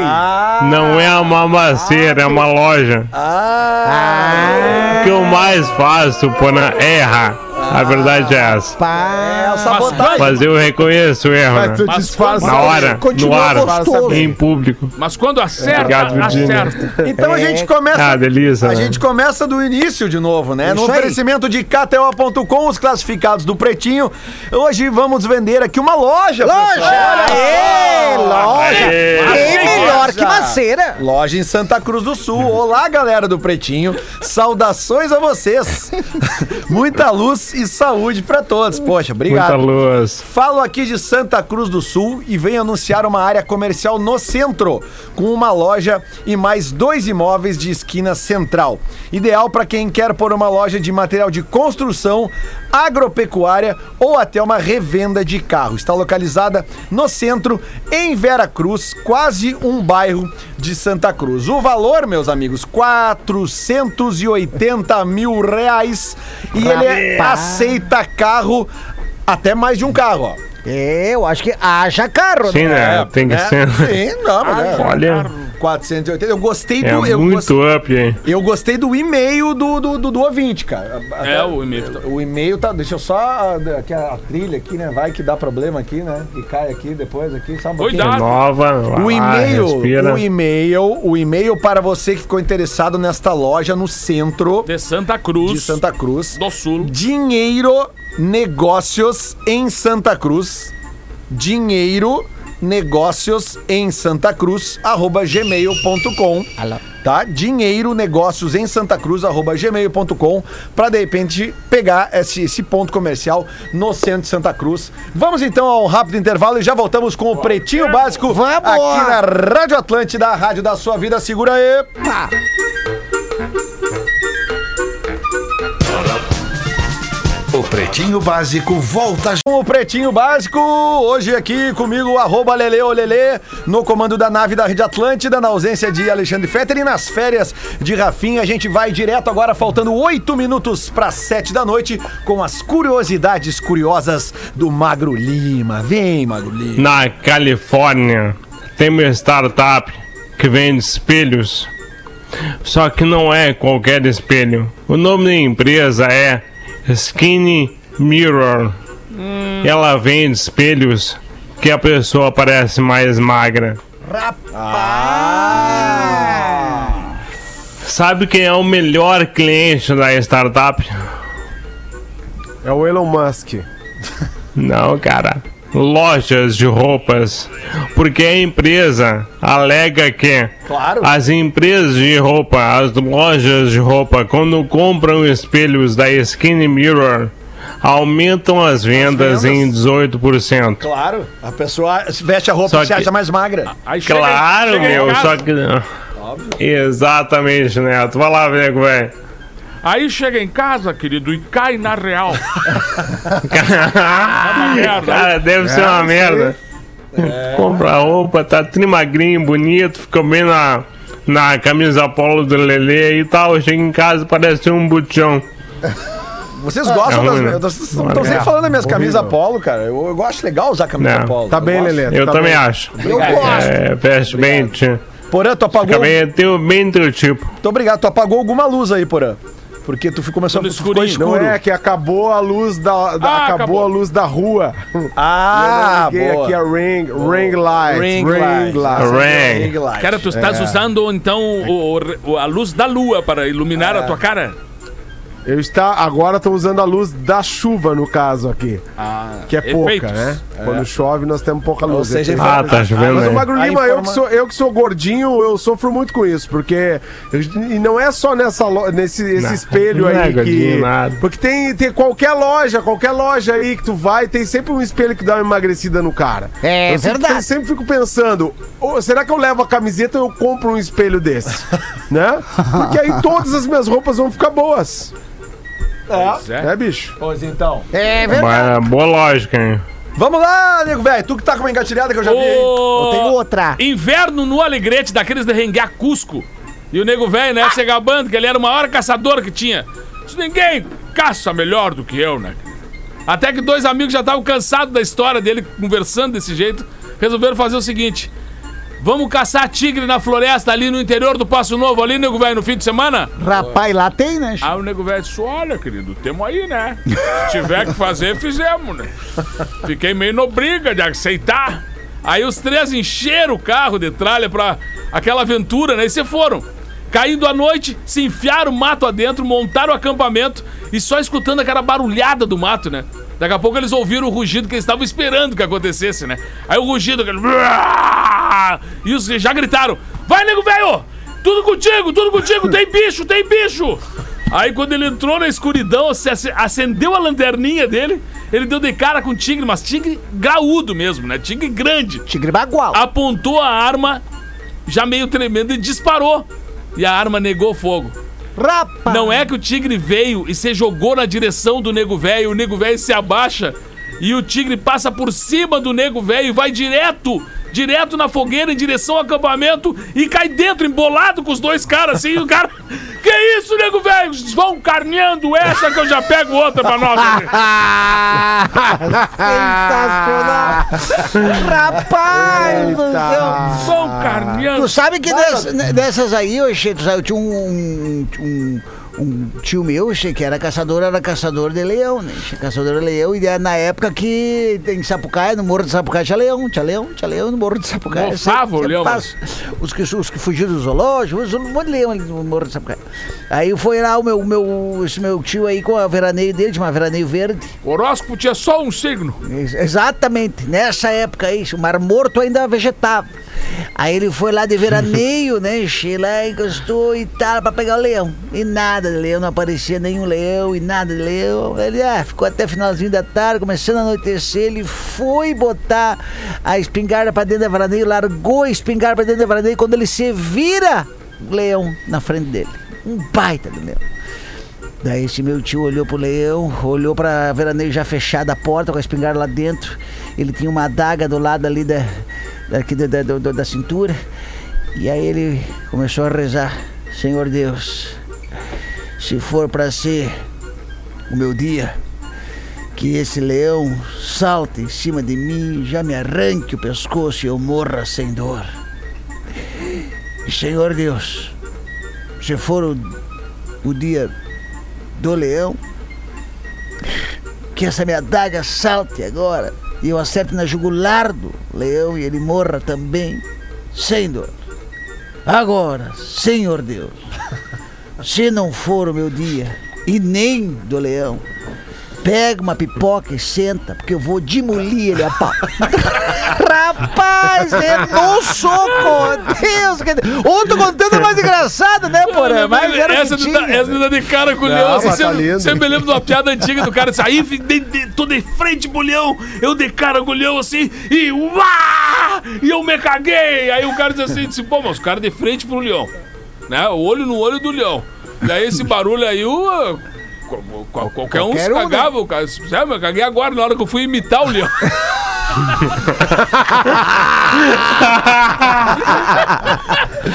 Não é uma maceira, é uma loja.
Ah,
O que eu mais faço, Pona, é errar. A verdade é essa.
Pá.
é sabotagem.
Mas eu reconheço o erro,
Mas
né?
tu
Mas
disfarça.
Na hora, no
Continua
ar,
gostoso.
em público.
Mas quando acerta,
Obrigado,
acerta.
Então a gente começa.
Ah, delícia,
A
né?
gente começa do início de novo, né? no
aí.
oferecimento de KTO.com, os classificados do Pretinho. Hoje vamos vender aqui uma loja.
Loja! Aê, loja!
Aê.
Bem melhor que maceira.
Loja em Santa Cruz do Sul. Olá, galera do Pretinho. Saudações a vocês. [LAUGHS] Muita luz e saúde pra todos. Poxa, obrigado.
Muita luz.
Falo aqui de Santa Cruz do Sul e venho anunciar uma área comercial no centro, com uma loja e mais dois imóveis de esquina central. Ideal para quem quer pôr uma loja de material de construção, agropecuária ou até uma revenda de carro. Está localizada no centro, em Vera Cruz, quase um bairro de Santa Cruz. O valor, meus amigos, 480 mil reais e ele é- aceita carro até mais de um carro, ó.
É, eu acho que haja carro,
Sim,
né?
né? Tem que
É,
ser.
Sim, não, mas é.
Olha,
480. Eu gostei
É
do. eu,
muito
gos-
up, hein?
eu gostei do e-mail do, do, do, do ouvinte, cara.
É, o e-mail tá-
O e-mail tá. Deixa eu só. Aqui a, a trilha aqui, né? Vai que dá problema aqui, né? E cai aqui depois aqui. Só um pouquinho.
Cuidado.
Nova.
O e-mail, o e-mail, o e-mail para você que ficou interessado nesta loja no centro
De Santa Cruz.
de Santa Cruz.
Do Sul.
Dinheiro Negócios em Santa Cruz. Dinheiro Negócios em Santa Cruz, arroba gmail.com. Tá? Dinheiro Negócios em Santa Cruz, arroba gmail.com, pra de repente pegar esse, esse ponto comercial no centro de Santa Cruz. Vamos então a um rápido intervalo e já voltamos com o Pretinho Básico
Vamos!
aqui na Rádio Atlântida, a rádio da sua vida. Segura aí.
O Pretinho Básico volta
o Pretinho Básico, hoje aqui comigo, arroba Lele Olele, no comando da nave da Rede Atlântida, na ausência de Alexandre Fetter e nas férias de Rafinha. A gente vai direto agora, faltando oito minutos para sete da noite, com as curiosidades curiosas do Magro Lima. Vem, Magro Lima.
Na Califórnia tem uma startup que vende espelhos. Só que não é qualquer espelho. O nome da empresa é Skinny Mirror. Ela vende espelhos que a pessoa parece mais magra. Sabe quem é o melhor cliente da startup?
É o Elon Musk.
Não, cara. Lojas de roupas. Porque a empresa alega que
Claro.
as empresas de roupa, as lojas de roupa, quando compram espelhos da Skinny Mirror, aumentam as vendas,
vendas.
em 18%.
Claro, a pessoa veste a roupa
Só
e se acha mais magra.
Aí chega-
Claro,
chega em
meu, só que. Exatamente, Neto. Vai lá, nego, velho.
Aí chega em casa, querido, e cai na real. uma [LAUGHS] merda.
Cara, deve ser uma merda. Compra a roupa, tá trimagrinho, bonito, fica bem na, na camisa polo do Lelê e tal. Chega em casa parece um botão.
Vocês gostam
É ruim,
das.
né?
Vocês estão sempre falando das minhas camisas polo, cara. Eu, eu gosto legal usar camisa
Não.
polo.
Tá
Eu
bem. Lelê.
Eu
tá
também
bem.
acho.
Eu gosto.
É, veste bem, tio.
Porã, tu apagou.
Fica bem, tem bem teu tipo.
Muito obrigado. Tu apagou alguma luz aí, Porã. Porque tu ficou, começou
No
a ficou
escurinho.
Não
escuro.
é que acabou a luz da, da-
Ah,
acabou,
acabou.
a luz da rua. [LAUGHS]
Ah,
eu liguei
boa.
aqui a ring, ring light,
Ring
ring,
light.
light.
Ring.
Ring light.
Cara, tu estás usando então o- o- a luz da lua para iluminar a tua cara?
Eu está agora estou usando a luz da chuva no caso aqui,
Ah,
que é pouca,
efeitos.
né? Quando chove nós temos pouca luz.
seja,
Efeito.
Ah, tá chovendo
Mas o
aí.
Magro
A
Lima, eu,
informa-
que sou, eu que sou gordinho, eu sofro muito com isso, porque. E não é só nessa lo- nesse esse
Não,
espelho
não é
aí que.
gordinho, nada.
Porque tem, tem qualquer loja, qualquer loja aí que tu vai, tem sempre um espelho que dá uma emagrecida no cara.
É
eu sempre,
verdade.
sempre fico pensando, "Ô, será que eu levo a camiseta ou eu compro um espelho desse? [LAUGHS] né? Porque aí todas as minhas roupas vão ficar boas.
Pois é.
É, bicho?
Pois então.
É verdade.
Mas, boa lógica, hein?
Vamos lá, nego velho. Tu que tá com uma engatilhada que eu já vi. hein?
Eu tenho outra.
Inverno no Alegrete, daqueles de renguear Cusco. E o nego velho, né, se gabando que ele era o maior caçador que tinha. Isso ninguém caça melhor do que eu, né? Até que dois amigos já estavam cansados da história dele conversando desse jeito, resolveram fazer o seguinte: Vamos caçar tigre na floresta ali no interior do Passo Novo, ali, nego velho, no fim de semana?
Rapaz, lá tem, né?
Aí o nego velho disse: Olha, querido, temos aí, né? Se tiver que fazer, fizemos, né? Fiquei meio no briga de aceitar. Aí os três encheram o carro de tralha pra aquela aventura, né? E se foram. Caindo à noite, se enfiaram o mato adentro, montaram o acampamento e só escutando aquela barulhada do mato, né? Daqui a pouco eles ouviram o rugido que eles estavam esperando que acontecesse, né? Aí o rugido, aquele. [LAUGHS] E os já gritaram: Vai, nego velho! Tudo contigo, tudo contigo, tem bicho, tem bicho! Aí quando ele entrou na escuridão, acendeu a lanterninha dele, ele deu de cara com o tigre, mas tigre graúdo mesmo, né? Tigre grande.
Tigre bagual.
Apontou a arma, já meio tremendo, e disparou. E a arma negou fogo.
Rapaz.
Não é que o tigre veio e se jogou na direção do nego velho, o nego velho se abaixa e o tigre passa por cima do nego velho e vai direto direto na fogueira em direção ao acampamento e cai dentro, embolado com os dois caras assim. E o cara, que isso, nego velho? Vão carneando essa que eu já pego outra pra nós. aqui."
Sensacional! Rapaz do céu!
Vão carneando.
Tu sabe que dess- ne- dessas aí, eu, eu tinha um, um, um tio meu que era caçador, era caçador de leão, né? Caçador de leão, e na época que em Sapucaia, no Morro de Sapucaia, tinha leão, tinha leão, tinha leão no Morro de Sapucaia.
Mofava o leão,
sempre passa. Os que, os que fugiram do zoológico, os- um monte de leão ali no Morro de Sapucaia. Aí foi lá o meu, meu, esse meu tio aí com a veraneio dele, tinha uma veraneio verde.
O horóscopo tinha só um signo.
Ex- Exatamente, nessa época aí, o Mar Morto ainda vegetava. Aí ele foi lá de veraneio, [LAUGHS] né? Cheguei lá, encostou e tal, pra pegar o leão. E nada de leão, não aparecia nenhum leão e nada de leão. Ele ah, ficou até finalzinho da tarde, começando a anoitecer. Ele foi botar a espingarda pra dentro da veraneio, largou a espingarda pra dentro da veraneio. Quando ele se vira, o leão na frente dele. Um baita do leão. Daí esse meu tio olhou pro leão, olhou pra veraneio já fechada a porta com a espingarda lá dentro. Ele tinha uma adaga do lado ali da, daqui da, da, da- da cintura. E aí ele começou a rezar: Senhor Deus, se for pra ser o meu dia, que esse leão salte em cima de mim, já me arranque o pescoço e eu morra sem dor. E Senhor Deus, se for o, o dia do leão. Que essa minha adaga salte agora e eu acerte na jugular do leão e ele morra também, sem dor. Agora, Senhor Deus, [LAUGHS] se não for o meu dia e nem do leão, pega uma pipoca e senta, porque eu vou demolir ele a pau. [LAUGHS] Rapaz, é no soco! Deus, que... outro contando mais engraçado, né, Porã? Mas era
essa,
tinha.
dar- essa de dar de cara com o leão. Assim,
tá
sempre,
lindo.
sempre me lembro de uma piada antiga do cara assim, aí fi- de, de, tô de frente pro leão, eu de cara com o leão assim, e uá! E eu me caguei! Aí o cara diz assim, disse, pô, mas o cara de frente pro leão, né? O olho no olho do leão. Daí esse barulho aí, o... qual- qual- Qualquer um se
Qualquer um, né?
cagava, o cara, sabe, eu caguei agora na hora que eu fui imitar o leão.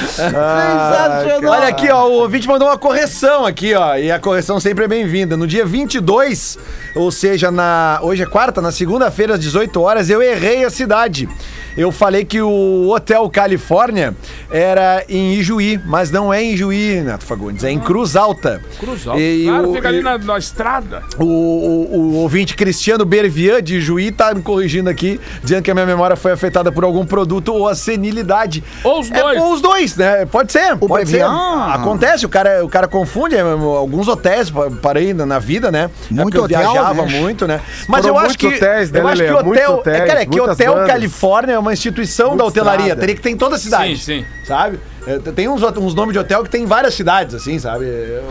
Sensacional.
Olha aqui, ó, o ouvinte mandou uma correção aqui, ó, e a correção sempre é bem-vinda. No dia 22, ou seja, na hoje é quarta, na segunda-feira às 18 horas, eu errei a cidade. Eu falei que o Hotel Califórnia era em Ijuí, mas não é em Ijuí, Neto Fagundes, é em Cruz Alta.
Cruz alta.
E
Claro,
o-
fica ali na, na estrada.
O, o, o ouvinte Cristiano Bervian de Juí tá me corrigindo aqui, dizendo que a minha memória foi afetada por algum produto ou a senilidade.
Ou os
É,
dois.
ou os dois, né? Pode ser. pode ser. Acontece, o cara, o cara confunde. é, Alguns hotéis, pa- parei na na vida, né? É
Muito
eu
hotel,
viajava
né?
muito, né? Mas
Foram
eu acho que.
hotéis, né,
eu acho que hotel.
Muitos
é,
hotéis,
cara, é que Hotel
bandas.
Califórnia é uma instituição da
Muito
hotelaria.
estrada.
Teria que ter em toda a cidade.
Sim, sim.
Sabe? É, Tem uns, uns nomes de hotel que tem em várias cidades, assim, sabe?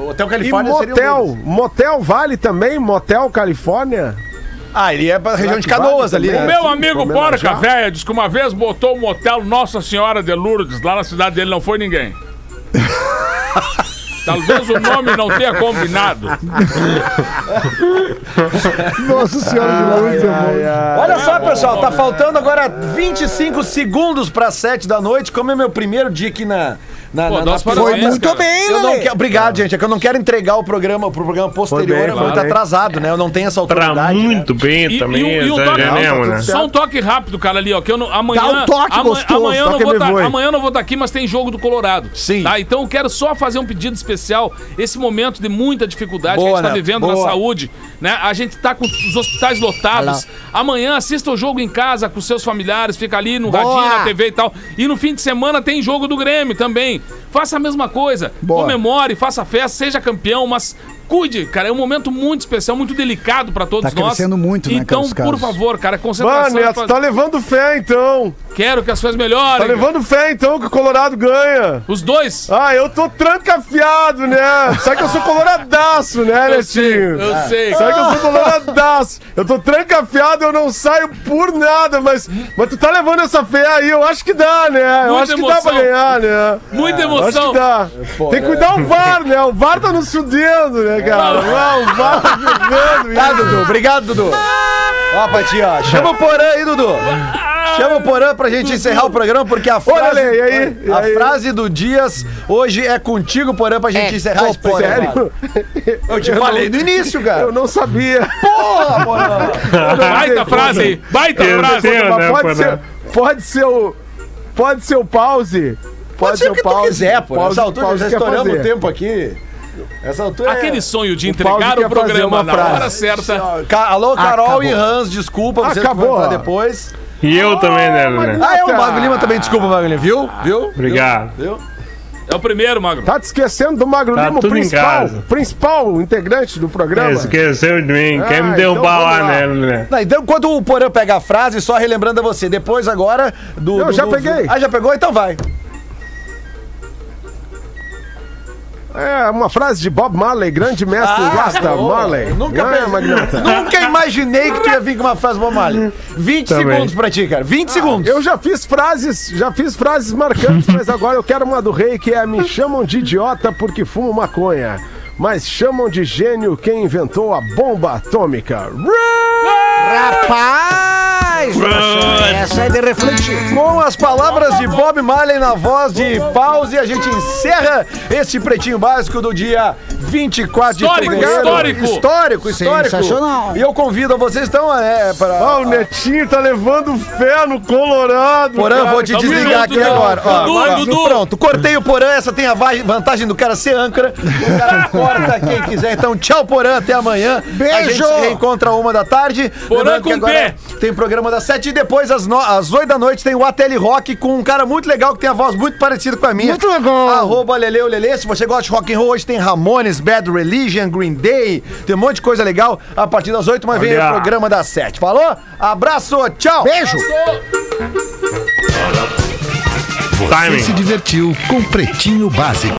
Hotel
E
Califórnia seria um
motel,
deles.
motel vale também? Motel Califórnia?
Ah, ele é pra região de
vale
Canoas ali, né?
O meu amigo
pra
Porca. Véia disse que uma vez botou um motel Nossa Senhora de Lourdes lá na cidade dele, não foi ninguém. [LAUGHS] Talvez o nome não tenha combinado. [LAUGHS]
Nossa Senhora de Lourdes, amor.
Olha só, pessoal, tá faltando agora 25 segundos para 7 da noite. Como é meu primeiro dia aqui na. Na,
Pô,
na na-
parabéns,
Foi muito
cara.
bem,
Eu não quero, obrigado, gente. É que eu não quero entregar o programa pro programa posterior,
bem,
é muito
foi bem.
atrasado, né? Eu não tenho essa
Pra
autoridade. né?
muito bem
E,
também,
e, o- e um toque,
exageremos, né?
só um toque rápido, cara, ali, ó. Que eu não, amanhã,
Dá um toque
ama-
gostoso,
amanhã, eu não
toque
vou tá, amanhã eu não vou estar aqui, mas tem jogo do Colorado.
Sim.
Tá? Então eu quero só fazer um pedido especial. Esse momento de muita dificuldade que
Boa,
a gente tá vivendo na saúde, né? A gente tá com os hospitais lotados. Amanhã assista o jogo em casa com seus familiares, fica ali no
Boa.
radinho, na TV e tal. E no fim de semana tem jogo do Grêmio também. Faça a mesma coisa.
Boa.
Comemore, faça festa, seja campeão, mas cuide, cara. É um momento muito especial, muito delicado pra todos
Tá
nós.
crescendo muito, né,
Então,
Carlos
por favor, cara, concentração.
Mano,
é
Neto,
fa-
tá levando fé então.
Quero que as coisas
Tá
melhorem.
levando fé então que o Colorado ganha.
Os dois.
Ah, eu tô trancafiado, né? Sabe que eu sou coloradaço, né,
eu sei, eu sei.
Sabe que eu sou coloradaço. Eu tô trancafiado, eu não saio por nada, mas, mas tu tá levando essa fé aí, eu acho que dá, né? Eu
Muita
acho que dá pra
emoção.
ganhar, né?
Muita
Eu Acho
emoção.
que dá. Tem que cuidar o VAR, né? O VAR tá nos fudendo, né, cara? Ah, o VAR tá.
Dudu. Obrigado, Dudu. Ó, Patinho, ó. Chama o Porã aí, Dudu. Chama o Porã pra gente encerrar o programa, porque a frase.
Olha aí, e aí?
A
aí?
frase do Dias hoje é contigo, Porã, pra gente
É
encerrar esse programa.
Sério?
Eu te falei no início, cara.
Eu não sabia.
Porra, Porã.
Baita frase aí. Baita
Entendeu,
frase.
né,
Mas pode
Porã?
ser, pode ser o. Pode ser o pause.
Pode ser o que tu quiser, pô.
Pause-
Nessa altura,
pause
já estouramos o tempo aqui. Essa altura é-
Aquele sonho de
O
entregar
quer
o programa na
frase.
hora certa.
Ca- Alô, Carol
Acabou.
e Hans, desculpa, vocês
Acabou.
vão entrar depois.
E eu também, né, né?
Ah, é o Mago Lima também, desculpa, Mago Lima, viu? Viu?
Obrigado.
Viu?
É o primeiro, Magro.
Tá te esquecendo do Magro
Tá
Lima, o
tudo em
principal,
casa.
principal integrante do programa.
Esqueceu de mim. Quer
Ah,
me derrubar
então
lá, né, né?
Não, então, quando o Porã pega a frase, só relembrando a você, depois agora do.
Eu
do-
já
do-
peguei.
Ah, já pegou? Então vai.
É uma frase de Bob Marley, grande mestre
Ah,
Rasta
boa.
Marley.
Nunca
é,
pensei-? [LAUGHS] Nunca imaginei que tu ia vir com uma frase bom Mali. 20
Também.
segundos pra ti, cara. 20 segundos.
Eu já fiz frases, já fiz frases marcantes, mas agora eu quero uma do rei que é me chamam de idiota porque fumo maconha, mas chamam de gênio quem inventou a bomba atômica.
Rapaz! Essa é de refletir.
Com as palavras de Bob Marley na voz de Pause, a gente encerra este pretinho básico do dia 24
Histórico,
de fevereiro.
histórico.
Histórico, histórico.
Sensacional.
E eu convido a vocês, então, é, para...
Ah, o Netinho tá levando fé no Colorado.
Porã,
cara.
vou te
Tamo
desligar
junto,
aqui
Dudu.
agora. Ó,
Dudu,
agora,
Dudu.
Pronto, cortei o Porã. Essa tem a va- vantagem do cara ser âncora. O cara [LAUGHS] corta quem quiser. Então, tchau, Porã. Até amanhã. A gente
Beijo.
se reencontra uma da tarde.
Porã
Lembrando
com
que agora
P.
Tem programa das sete e depois às, no... às oito da noite tem o Ateli Rock com um cara muito legal que tem a voz muito parecida com a minha.
Muito legal.
Arroba Leleu Lele. Se você gosta de rock and roll, hoje tem Ramones, Bad Religion, Green Day. Tem um monte de coisa legal. A partir das oito, mas vem o programa das sete. Falou? Abraço, tchau.
Beijo.
Você
Timing.
se divertiu com Pretinho Básico.